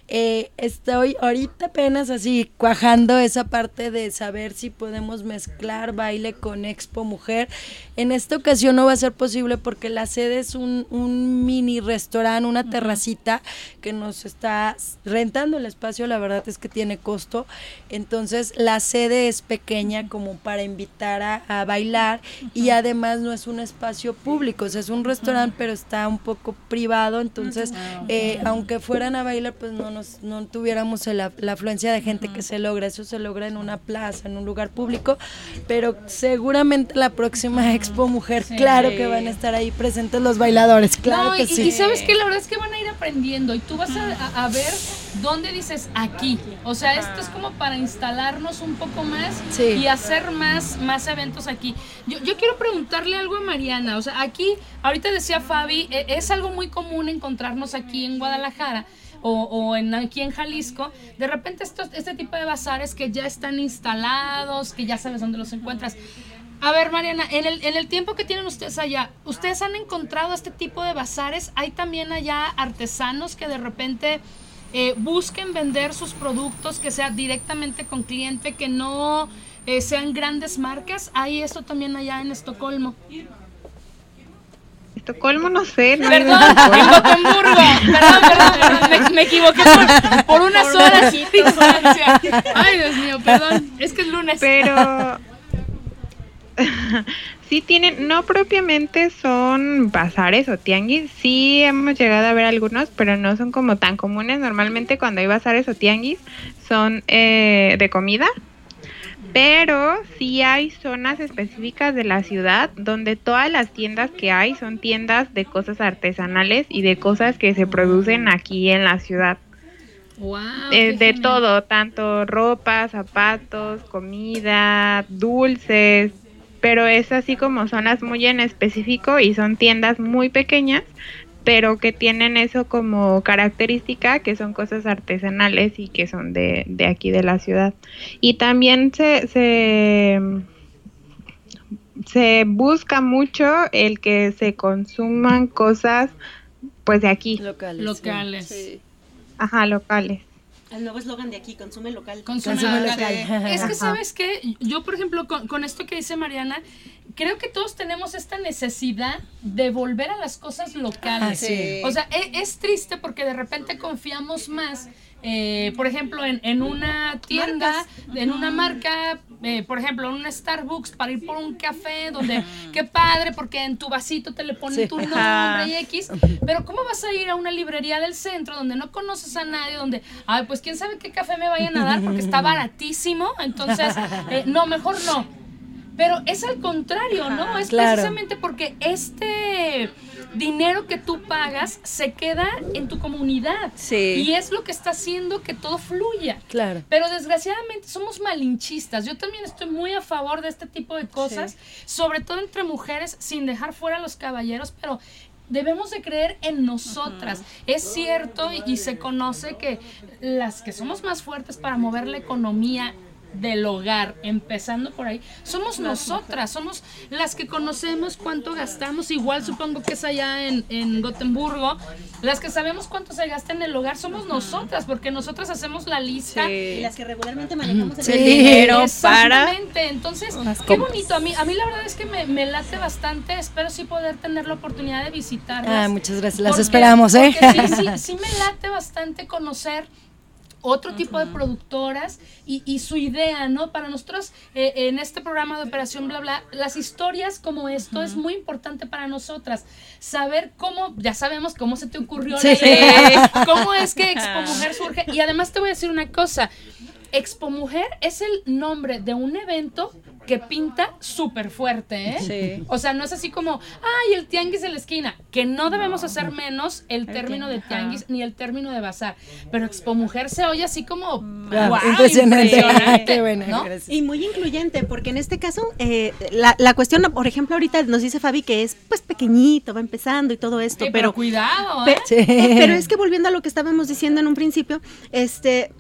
Eh, estoy ahorita apenas así cuajando esa parte de saber si podemos mezclar baile con Expo Mujer. En esta ocasión no va a ser posible porque la sede es un, un mini restaurante, una terracita que nos está rentando el espacio, la verdad es que tiene costo. Entonces la sede es pequeña como para invitar a, a bailar y además no es un espacio público, o sea, es un restaurante pero está un poco privado, entonces eh, aunque fueran a bailar pues no nos no tuviéramos la, la afluencia de gente que se logra, eso se logra en una plaza, en un lugar público, pero seguramente la próxima Expo Mujer, Sí. claro que van a estar ahí presentes los bailadores, claro No, que y, sí. y sabes que la verdad es que van a ir aprendiendo y tú vas a, a- a ver dónde dices aquí. O sea, esto es como para instalarnos un poco más Sí. y hacer más, más eventos aquí. Yo, yo quiero preguntarle algo a Mariana. O sea, aquí, ahorita decía Fabi, e- es algo muy común encontrarnos aquí en Guadalajara. O, o en, aquí en Jalisco, de repente estos, este tipo de bazares que ya están instalados, que ya sabes dónde los encuentras. A ver, Mariana, en el, en el tiempo que tienen ustedes allá, ¿ustedes han encontrado este tipo de bazares? ¿Hay también allá artesanos que de repente eh, busquen vender sus productos, que sea directamente con cliente, que no eh, sean grandes marcas? ¿Hay esto también allá en Estocolmo? Estocolmo, no sé. No Perdón, en Gotemburgo. Perdón, perdón, perdón, me, me equivoqué por, por unas horas. Ay, Dios mío, perdón. Es que es lunes. Pero sí tienen, no propiamente son bazares o tianguis, sí hemos llegado a ver algunos, pero no son como tan comunes. Normalmente cuando hay bazares o tianguis son eh, de comida, pero sí hay zonas específicas de la ciudad donde todas las tiendas que hay son tiendas de cosas artesanales y de cosas que se producen aquí en la ciudad. Wow, Eh, de genial. todo, tanto ropa, zapatos, comida, dulces, pero es así como zonas muy en específico y son tiendas muy pequeñas, pero que tienen eso como característica, que son cosas artesanales y que son de, de aquí de la ciudad. Y también se, se, se busca mucho el que se consuman cosas pues de aquí, Locales. Locales. ajá, locales. El nuevo eslogan de aquí, consume local. Consume Consume local. local. Es que. ¿sabes qué? Yo, por ejemplo, con, con esto que dice Mariana, creo que todos tenemos esta necesidad de volver a las cosas locales. Ah, sí. O sea, e- es, triste porque de repente confiamos más, eh, por ejemplo, en, en una tienda, en una marca, eh, por ejemplo, en un Starbucks para ir por un café donde, qué padre, porque en tu vasito te le ponen Sí. tu nombre y X. Pero ¿cómo vas a ir a una librería del centro donde no conoces a nadie, donde, ay, pues quién sabe qué café me vayan a dar porque está baratísimo? Entonces, eh, no, mejor no. Pero es al contrario, ¿no? Es Claro. precisamente porque este dinero que tú pagas se queda en tu comunidad. Sí. Y es lo que está haciendo que todo fluya. Claro. Pero desgraciadamente somos malinchistas. Yo también estoy muy a favor de este tipo de cosas, sobre todo entre mujeres, sin dejar fuera a los caballeros, pero debemos de creer en nosotras. Es cierto y, y se conoce que las que somos más fuertes para mover la economía del hogar, empezando por ahí, somos nosotras, somos las que conocemos cuánto gastamos, igual supongo que es allá en, en Gotemburgo, las que sabemos cuánto se gasta en el hogar somos nosotras, porque nosotras hacemos la lista Y las que regularmente manejamos el Sí. Dinero para Exactamente, entonces, qué bonito. A mí, a mí la verdad es que me, me late bastante. Espero sí poder tener la oportunidad de visitarlas. Ah, muchas gracias. Las Porque- esperamos, ¿eh? porque sí, sí, sí me late bastante conocer otro tipo de productoras y, y su idea, ¿no? Para nosotros, eh, en este programa de Operación Bla Bla, las historias como esto es muy importante para nosotras. Saber cómo, ya sabemos cómo se te ocurrió Sí. la idea, cómo es que Expo Mujer surge. Y además te voy a decir una cosa. Expo Mujer es el nombre de un evento que pinta súper fuerte, ¿eh? Sí. O sea, no es así como, ay, el tianguis de la esquina, que no debemos hacer menos el término de tianguis ni el término de bazar. Pero Expo Mujer se oye así como, Ah, wow, impresionante. impresionante, Qué buena, ¿no? Y muy incluyente, porque en este caso, eh, la, la cuestión, por ejemplo, ahorita nos dice Fabi que es pues pequeñito, va empezando y todo esto, Sí, pero, cuidado, pe- ¿eh? Sí. eh, pero es que volviendo a lo que estábamos diciendo en un principio, este,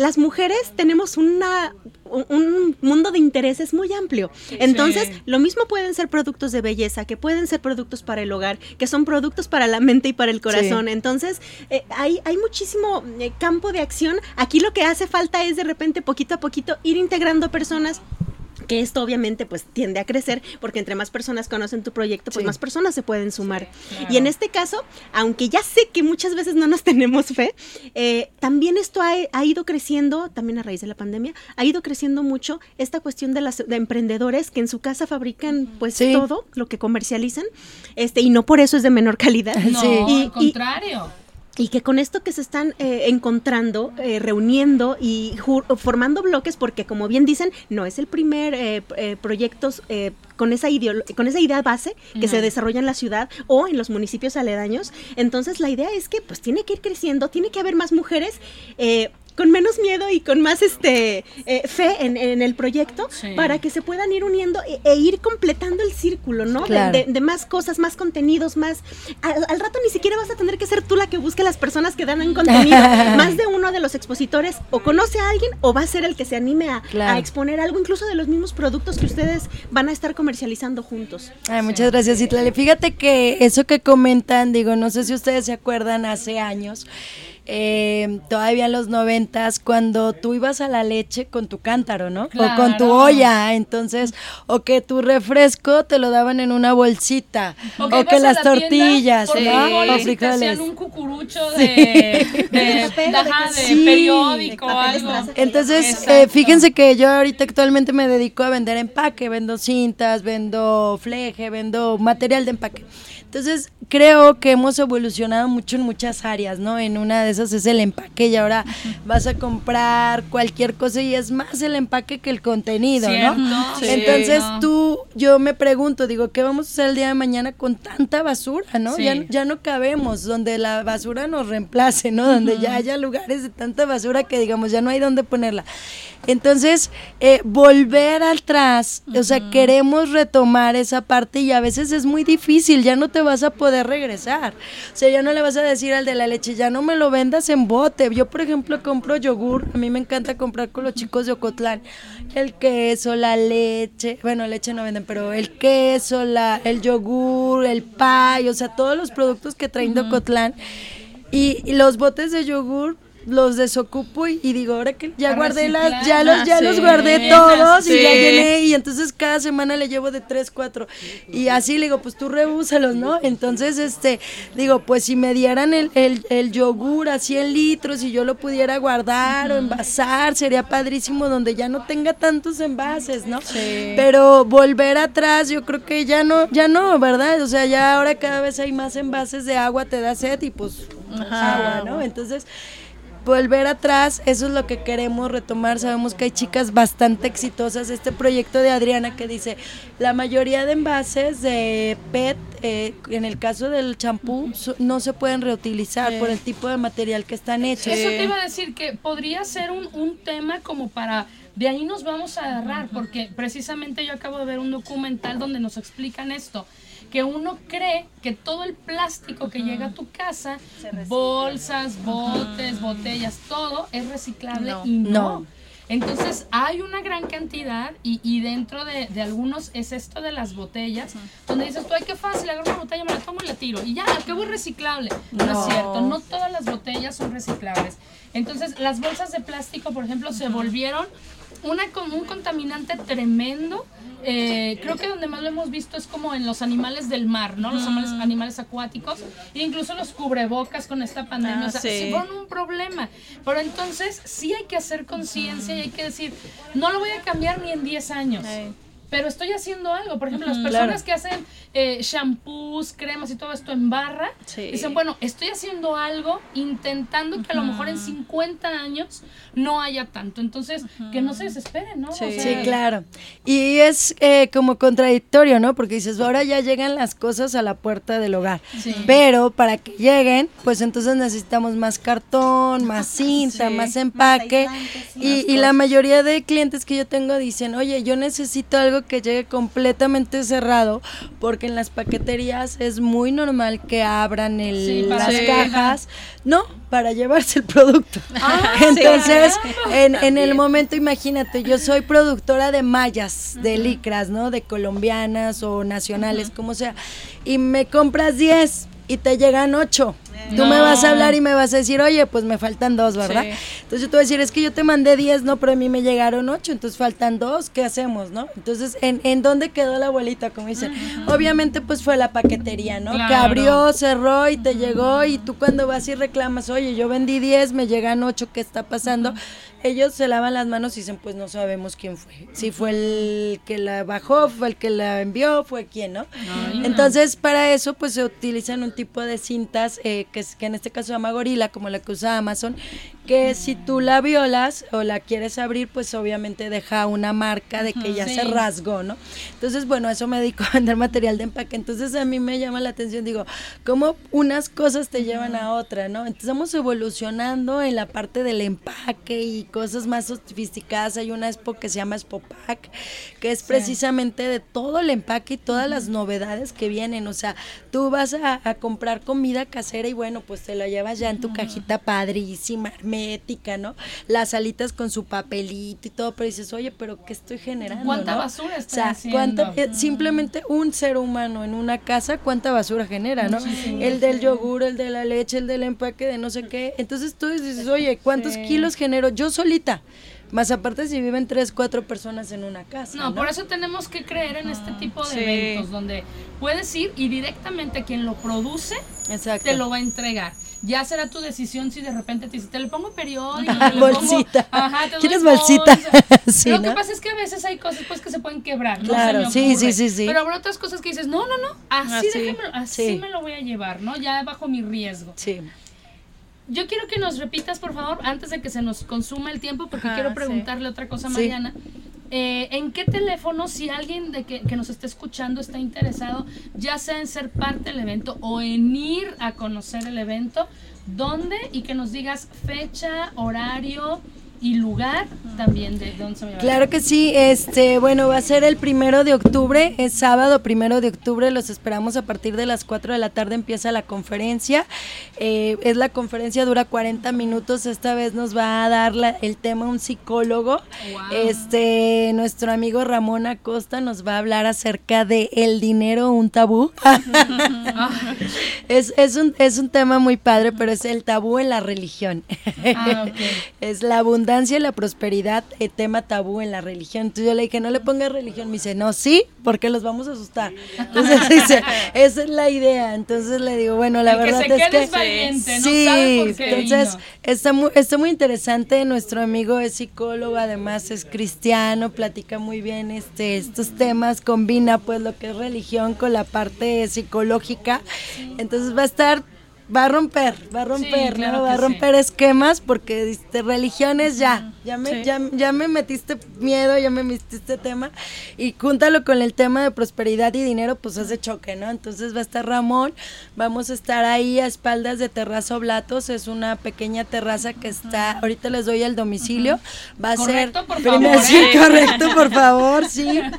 las mujeres tenemos una un, un mundo de intereses muy amplio. Entonces, Sí. lo mismo pueden ser productos de belleza, que pueden ser productos para el hogar, que son productos para la mente y para el corazón. Entonces, eh, hay, hay muchísimo eh, campo de acción. Aquí lo que hace falta es de repente, poquito a poquito, ir integrando personas que esto obviamente pues tiende a crecer porque entre más personas conocen tu proyecto pues Sí. más personas se pueden sumar y en este caso aunque ya sé que muchas veces no nos tenemos fe eh, también esto ha, ha ido creciendo también a raíz de la pandemia ha ido creciendo mucho esta cuestión de las de emprendedores que en su casa fabrican pues Sí. todo lo que comercializan este y no por eso es de menor calidad No, Sí. Y- al y- contrario. Y que con esto que se están eh, encontrando, eh, reuniendo y formando bloques, porque como bien dicen, no es el primer eh, eh, proyectos eh, con esa con esa idea base que se desarrolla en la ciudad o en los municipios aledaños. Entonces la idea es que pues tiene que ir creciendo, tiene que haber más mujeres. Con menos miedo y con más este eh, fe en, en el proyecto Sí. para que se puedan ir uniendo e, e ir completando el círculo, ¿no? De- Claro. de, de más cosas, más contenidos, más... Al, al rato ni siquiera vas a tener que ser tú la que busque las personas que dan un contenido. más de uno de los expositores o conoce a alguien o va a ser el que se anime a, Claro. a exponer algo, incluso de los mismos productos que ustedes van a estar comercializando juntos. Ay, muchas gracias, Itlali. Fíjate que eso que comentan, digo, no sé si ustedes se acuerdan hace años eh, todavía en los noventas, cuando tú ibas a la leche con tu cántaro, ¿no? O con tu olla, entonces, o que tu refresco te lo daban en una bolsita, o, que las la tortillas, ¿no? O y te frijoles. hacían un cucurucho de, de, ajá, de Sí. periódico o algo. Entonces, eh, fíjense que yo ahorita actualmente me dedico a vender empaque, vendo cintas, vendo fleje, vendo material de empaque. Entonces, creo que hemos evolucionado mucho en muchas áreas, ¿no? En una de esas es el empaque y ahora vas a comprar cualquier cosa y es más el empaque que el contenido, ¿no? sí. Entonces, No. tú, yo me pregunto, digo, ¿qué vamos a hacer el día de mañana con tanta basura, ¿no? Sí. Ya, ya no cabemos, donde la basura nos reemplace, ¿no? Donde ya haya lugares de tanta basura que digamos, ya no hay dónde ponerla. Entonces, eh, volver atrás, o sea, queremos retomar esa parte y a veces es muy difícil, ya no te vas a poder regresar. O sea, ya no le vas a decir al de la leche, ya no me lo vendas en bote. Yo, por ejemplo, compro yogur, a mí me encanta comprar con los chicos de Ocotlán el queso, la leche, bueno, leche no venden, pero el queso, la, el yogur, el pay, o sea, todos los productos que traen de Ocotlán. Y, y los botes de yogur los desocupo y, y digo, ahora que ya guardé reciclar. las, ya los, ya Ah, los sí. guardé todos y ya Sí. llené y entonces cada semana le llevo de tres, cuatro y así le digo, pues tú reúsalos, ¿no? Entonces, este, digo, pues si me dieran el, el, el yogur a 100 litros y yo lo pudiera guardar o envasar, sería padrísimo donde ya no tenga tantos envases, ¿no? Pero volver atrás, yo creo que ya no, ya no, ¿verdad? O sea, ya ahora cada vez hay más envases de agua, te da sed y pues agua, ¿no? Entonces, volver atrás, eso es lo que queremos retomar. Sabemos que hay chicas bastante exitosas. Este proyecto de Adriana que dice, la mayoría de envases de PET, eh, en el caso del champú, so- no se pueden reutilizar por el tipo de material que están hechos. Eso te iba a decir que podría ser un, un tema como para de ahí nos vamos a agarrar porque precisamente yo acabo de ver un documental donde nos explican esto que uno cree que todo el plástico que llega a tu casa, bolsas, botes, botellas, todo es reciclable y no. No. Entonces hay una gran cantidad y, y dentro de, de algunos es esto de las botellas, donde dices tú, ay, qué fácil, agarro una botella, me la tomo y la tiro. Y ya, al cabo es reciclable. No. No. es cierto, no todas las botellas son reciclables. Entonces las bolsas de plástico, por ejemplo, se volvieron una, un contaminante tremendo. Eh, creo que donde más lo hemos visto es como en los animales del mar, ¿no? Los animales, animales acuáticos. E incluso los cubrebocas con esta pandemia. Ah, o sea, sí. sí fueron un problema. Pero entonces sí hay que hacer conciencia y hay que decir, no lo voy a cambiar ni en 10 años. Sí. Pero estoy haciendo algo. Por ejemplo, las personas claro. que hacen eh, shampoos, cremas y todo esto en barra, Sí. dicen, bueno, estoy haciendo algo intentando que a lo mejor en 50 años no haya tanto. Entonces, que no se desesperen, ¿no? O Sí. Claro. Y es eh, como contradictorio, ¿no? Porque dices, ahora ya llegan las cosas a la puerta del hogar. Sí. Pero para que lleguen, pues entonces necesitamos más cartón, más cinta, Sí. más empaque. y, y la mayoría de clientes que yo tengo dicen, oye, yo necesito algo que llegue completamente cerrado, porque en las paqueterías es muy normal que abran el, Sí, las Sí. cajas. No, para llevarse el producto. Ah, Entonces, sí. en, en el momento, imagínate, yo soy productora de mallas, de licras, ¿no? De colombianas o nacionales, como sea. Y me compras 10 y te llegan 8. Tú me vas a hablar y me vas a decir, oye, pues me faltan dos, ¿verdad? Sí. Entonces yo te voy a decir, es que yo te mandé 10, no, pero a mí me llegaron 8, entonces faltan dos, ¿qué hacemos, no? Entonces, ¿en, en dónde quedó la abuelita, como dicen? Obviamente, pues fue la paquetería, ¿no? Que abrió, cerró y te llegó y tú cuando vas y reclamas, oye, yo vendí 10, me llegan 8, ¿qué está pasando? Ellos se lavan las manos y dicen, pues no sabemos quién fue. Si fue el que la bajó, fue el que la envió, fue quién, ¿no? Ay. Entonces, para eso, pues se utilizan un tipo de cintas, eh, que, que en este caso se llama gorila, como la que usa Amazon, que si tú la violas o la quieres abrir, pues obviamente deja una marca de que ya Sí. se rasgó, ¿no? Entonces, bueno, eso me dedico a vender material de empaque. Entonces, a mí me llama la atención, digo, cómo unas cosas te llevan a otra, ¿no? Entonces, estamos evolucionando en la parte del empaque y cosas más sofisticadas. Hay una expo que se llama Expo Pack, que es precisamente de todo el empaque y todas las novedades que vienen. O sea, tú vas a, a comprar comida casera y bueno, pues te la llevas ya en tu cajita padrísima, hermética, ¿no? Las alitas con su papelito y todo, pero dices, oye, pero ¿qué estoy generando? ¿Cuánta no? basura O está sea, haciendo? ¿cuánta- eh, simplemente un ser humano en una casa, ¿cuánta basura genera, no? el del yogur, el de la leche, el del empaque de no sé qué. Entonces tú dices, oye, ¿cuántos kilos genero yo solita? Más aparte si viven tres, cuatro personas en una casa. No, No, por eso tenemos que creer en este tipo de Sí. eventos donde puedes ir y directamente quien lo produce Exacto. te lo va a entregar. Ya será tu decisión si de repente te dice, te le pongo periódico, te le Bolsita. pongo, ajá, te doy ¿Quieres bolsita? bolsa". Sí, Lo que ¿no? pasa es que a veces hay cosas pues que se pueden quebrar, ¿no? Claro, Se me sí, sí, sí, sí. Pero habrá otras cosas que dices, no, no, no, así, Así. déjamelo, así Sí. me lo voy a llevar, ¿no? Ya bajo mi riesgo. Sí. Yo quiero que nos repitas, por favor, antes de que se nos consuma el tiempo, porque quiero sí. preguntarle otra cosa a Sí. Mariana. Eh, ¿En qué teléfono, si alguien de que, que nos esté escuchando está interesado, ya sea en ser parte del evento o en ir a conocer el evento, dónde y que nos digas fecha, horario y lugar también de dónde se va a llevar? Claro que sí, este, bueno, va a ser el primero de octubre, es sábado primero de octubre, los esperamos a partir de las 4 de la tarde, empieza la conferencia, Eh, es la conferencia, dura 40 minutos, esta vez nos va a dar la- el tema un psicólogo, este, nuestro amigo Ramón Acosta nos va a hablar acerca de el dinero, un tabú. es, es, un, es un tema muy padre, pero es el tabú en la religión. Ah. Es la abundancia y la prosperidad, el tema tabú en la religión. Entonces yo le dije, no le pongas religión. Me dice, no, sí, porque los vamos a asustar. Entonces dice, esa es la idea. Entonces le digo, bueno, la que verdad se es que. es valiente, no sí, sabe por qué entonces vino. está muy, está muy interesante. Nuestro amigo es psicólogo, además es cristiano, platica muy bien este, estos temas, combina pues lo que es religión con la parte psicológica. Entonces va a estar. Va a romper, va a romper, claro ¿no? Va a sí. romper esquemas porque este, religiones ya, ya me, ya, ya me metiste miedo, ya me metiste tema y júntalo con el tema de prosperidad y dinero, pues hace choque, ¿no? Entonces va a estar Ramón, vamos a estar ahí a espaldas de Terrazo Blatos, es una pequeña terraza que está, ahorita les doy el domicilio, va a Correcto, ser por Primero, favor, ¿eh? correcto, por favor, sí.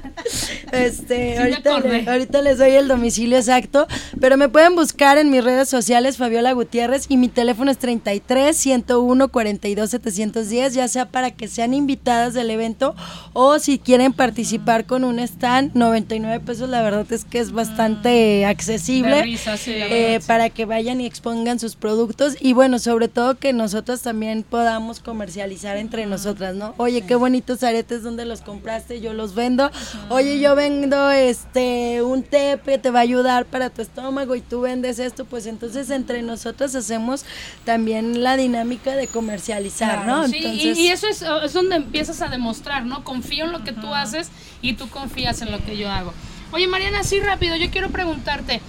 Este, ahorita, le- ahorita les doy el domicilio exacto, pero me pueden buscar en mis redes sociales Fabiola Gutiérrez y mi teléfono es 33 101 42 710, ya sea para que sean invitadas del evento o si quieren participar con un stand, 99 pesos, la verdad es que es bastante accesible. Risa, sí, eh, para que vayan y expongan sus productos y bueno, sobre todo que nosotros también podamos comercializar entre nosotras, ¿no? Oye, qué bonitos aretes, ¿dónde los compraste? Yo los vendo. Oye, yo vendo este un té que te va a ayudar para tu estómago y tú vendes esto, pues entonces entre nosotros hacemos también la dinámica de comercializar, ¿no? Sí, y- Entonces, y, eso es, es donde empiezas a demostrar, ¿no? Confío en lo que tú haces y tú confías en lo que yo hago. Oye, Mariana, así rápido, yo quiero preguntarte.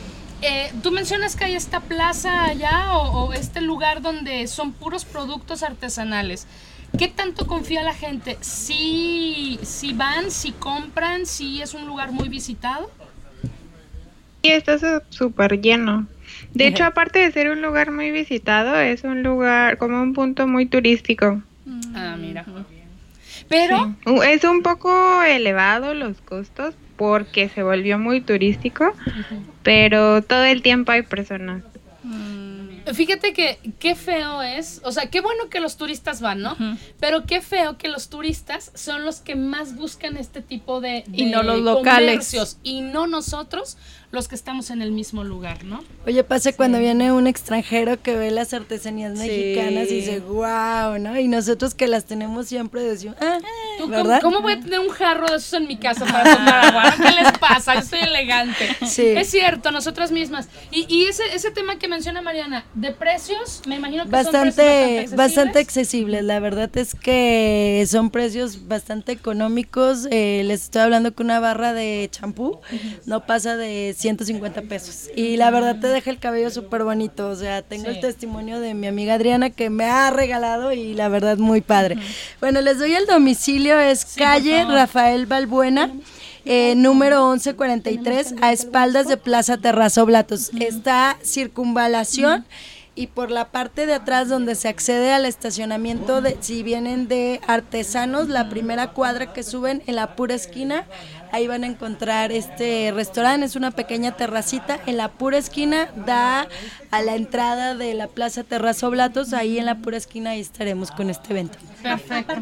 eh, tú mencionas que hay esta plaza allá o, o este lugar donde son puros productos artesanales. ¿Qué tanto confía la gente? ¿Si si van, si compran, si es un lugar muy visitado? Y está súper lleno. De hecho, aparte de ser un lugar muy visitado, es un lugar como un punto muy turístico. Ah, mira. Pero, Es un poco elevado los costos porque se volvió muy turístico, pero todo el tiempo hay personas. Fíjate que qué feo es, o sea, qué bueno que los turistas van, ¿no? Pero qué feo que los turistas son los que más buscan este tipo de, Y no los locales. comercios, y no nosotros los que estamos en el mismo lugar, ¿no? Oye, pasa cuando viene un extranjero que ve las artesanías Sí. mexicanas y dice, wow, ¿no? Y nosotros que las tenemos siempre decimos, ah, ¿Tú ¿verdad? cómo voy a tener un jarro de esos en mi casa para tomar agua? ¿Qué les pasa? Yo soy elegante. Sí. Es cierto, nosotras mismas. Y, y ese, ese tema que menciona Mariana, de precios, me imagino que son precios Bastante, bastante accesibles. accesibles. La verdad es que son precios bastante económicos. Eh, les estoy hablando que una barra de champú no pasa de 150 pesos. Y la verdad te deja el cabello súper bonito. O sea, tengo Sí. el testimonio de mi amiga Adriana que me ha regalado y la verdad muy padre. Bueno, les doy el domicilio. Es calle. Rafael Balbuena. eh, número 1143 a espaldas de Plaza Terrazo Blatos. Está circunvalación y por la parte de atrás donde se accede al estacionamiento de si vienen de artesanos, la primera cuadra que suben en la pura esquina, ahí van a encontrar este restaurante, es una pequeña terracita, en la pura esquina da a la entrada de la Plaza Terrazo Blatos, ahí en la pura esquina ahí estaremos con este evento. Perfecto.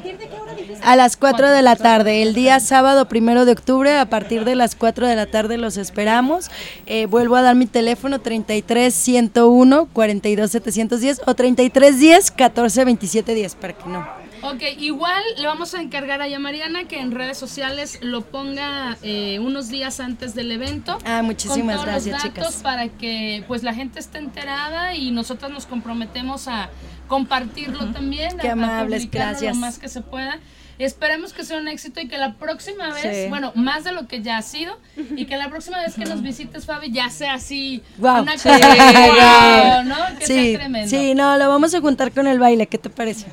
A las 4 de la tarde, el día sábado primero de octubre, a partir de las 4 de la tarde los esperamos. Eh, vuelvo a dar mi teléfono 33 101 42 710 o 33 10 14 27 10 para que no. Ok, igual le vamos a encargar a Mariana que en redes sociales lo ponga eh, unos días antes del evento. Ah, muchísimas con todos gracias, los datos chicas. Para que pues la gente esté enterada y nosotros nos comprometemos a compartirlo también. Qué a- a amables, publicarlo gracias. Lo más que se pueda. Esperemos que sea un éxito y que la próxima vez, Sí. bueno, más de lo que ya ha sido, y que la próxima vez que nos visites, Fabi, ya sea así, Guau. una Sí, guau. ¿no? Que Sí, sea tremendo. sí, no, lo vamos a juntar con el baile, ¿qué te parece?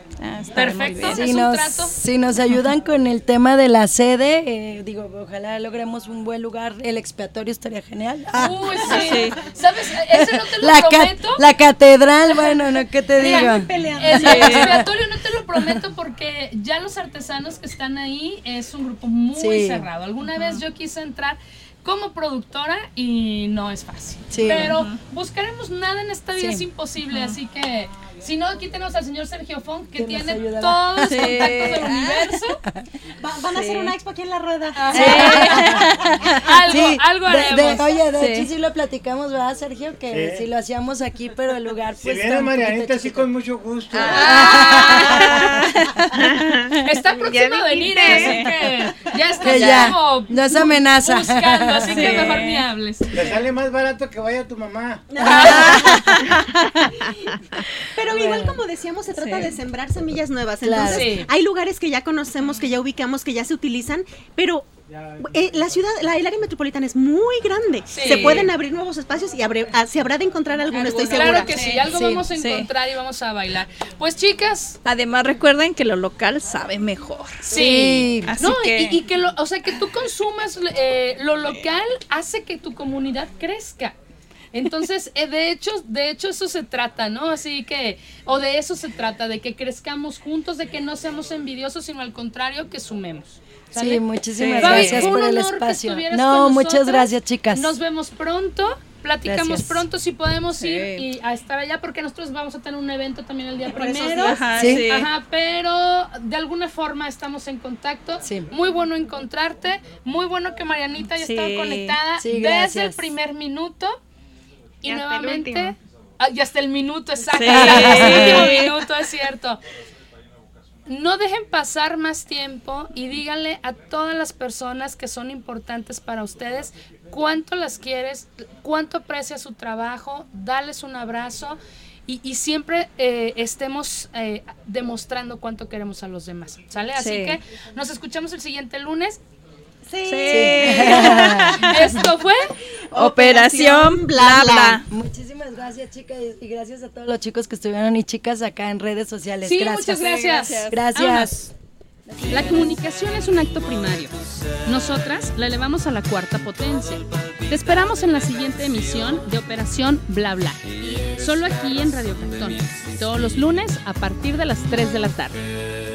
Perfecto, es Si un nos, trato. si nos ayudan con el tema de la sede, eh, digo, ojalá logremos un buen lugar, el expiatorio estaría genial. Ah. Uy, sí. ¿Sabes? Ese no te lo la, ca- prometo. la catedral, bueno, no, ¿qué te digo? El expiatorio no te lo prometo porque ya los artesanos que están ahí es un grupo muy Sí. cerrado. Alguna vez yo quise entrar como productora y no es fácil. Sí. Pero buscaremos nada en esta vida Sí. es imposible, así que si no aquí tenemos al señor Sergio Fon que, tiene todos los Sí. contactos del universo. Va- van a hacer una expo aquí en la rueda. algo, Sí, algo de- de- haremos. oye, de Sí. hecho sí lo platicamos, ¿verdad, Sergio? Que Sí. si lo hacíamos aquí, pero el lugar Si pues viene un poquito Marianita, sí, con mucho gusto. Está próximo a venir, así que ya está Que ya, como no es amenaza. buscando, así que mejor ni hables. Le sale más barato que vaya tu mamá. Pero igual como decíamos, se trata Sí. de sembrar semillas nuevas. Claro. Entonces, Sí. hay lugares que ya conocemos, que ya ubicamos, que ya se utilizan, pero eh, la ciudad, la, el área metropolitana es muy grande. Sí. Se pueden abrir nuevos espacios y abre- ah, se habrá de encontrar alguno, estoy claro segura. que sí, algo Sí, vamos a sí. encontrar y vamos a bailar. Pues chicas, Además recuerden que lo local sabe mejor. sí, Así no, que- y, y que lo, o sea, que tú consumas eh, lo local hace que tu comunidad crezca. Entonces, eh, de hecho, de hecho eso se trata, ¿no? Así que, o de eso se trata, de que crezcamos juntos, de que no seamos envidiosos, sino al contrario, que sumemos. ¿Sale? Sí, muchísimas gracias por el espacio. No, muchas gracias, chicas. Nos vemos pronto. Platicamos Gracias. pronto si podemos Sí. ir y a estar allá porque nosotros vamos a tener un evento también el día primero. Ajá, Sí. sí. Ajá, pero de alguna forma estamos en contacto. Sí. Muy bueno encontrarte. Muy bueno que Marianita ya Sí. estaba conectada Sí, desde el primer minuto. Y, Y hasta el nuevamente. Ah, y hasta el minuto, exacto. Sí. Hasta el último minuto, es cierto. No dejen pasar más tiempo y díganle a todas las personas que son importantes para ustedes cuánto las quieres, cuánto aprecia su trabajo, dales un abrazo y, y siempre eh, estemos eh, demostrando cuánto queremos a los demás. ¿Sale? Así Sí. que nos escuchamos el siguiente lunes. Sí. Esto fue Operación Bla Bla. Muchísimas gracias, chicas, y gracias a todos los chicos que estuvieron y chicas acá en redes sociales. Sí, gracias. muchas gracias. Gracias. La comunicación es un acto primario. Nosotras la elevamos a la cuarta potencia. Te esperamos en la siguiente emisión de Operación Bla Bla. Solo aquí en Radio Cantón. Todos los lunes a partir de las 3 de la tarde.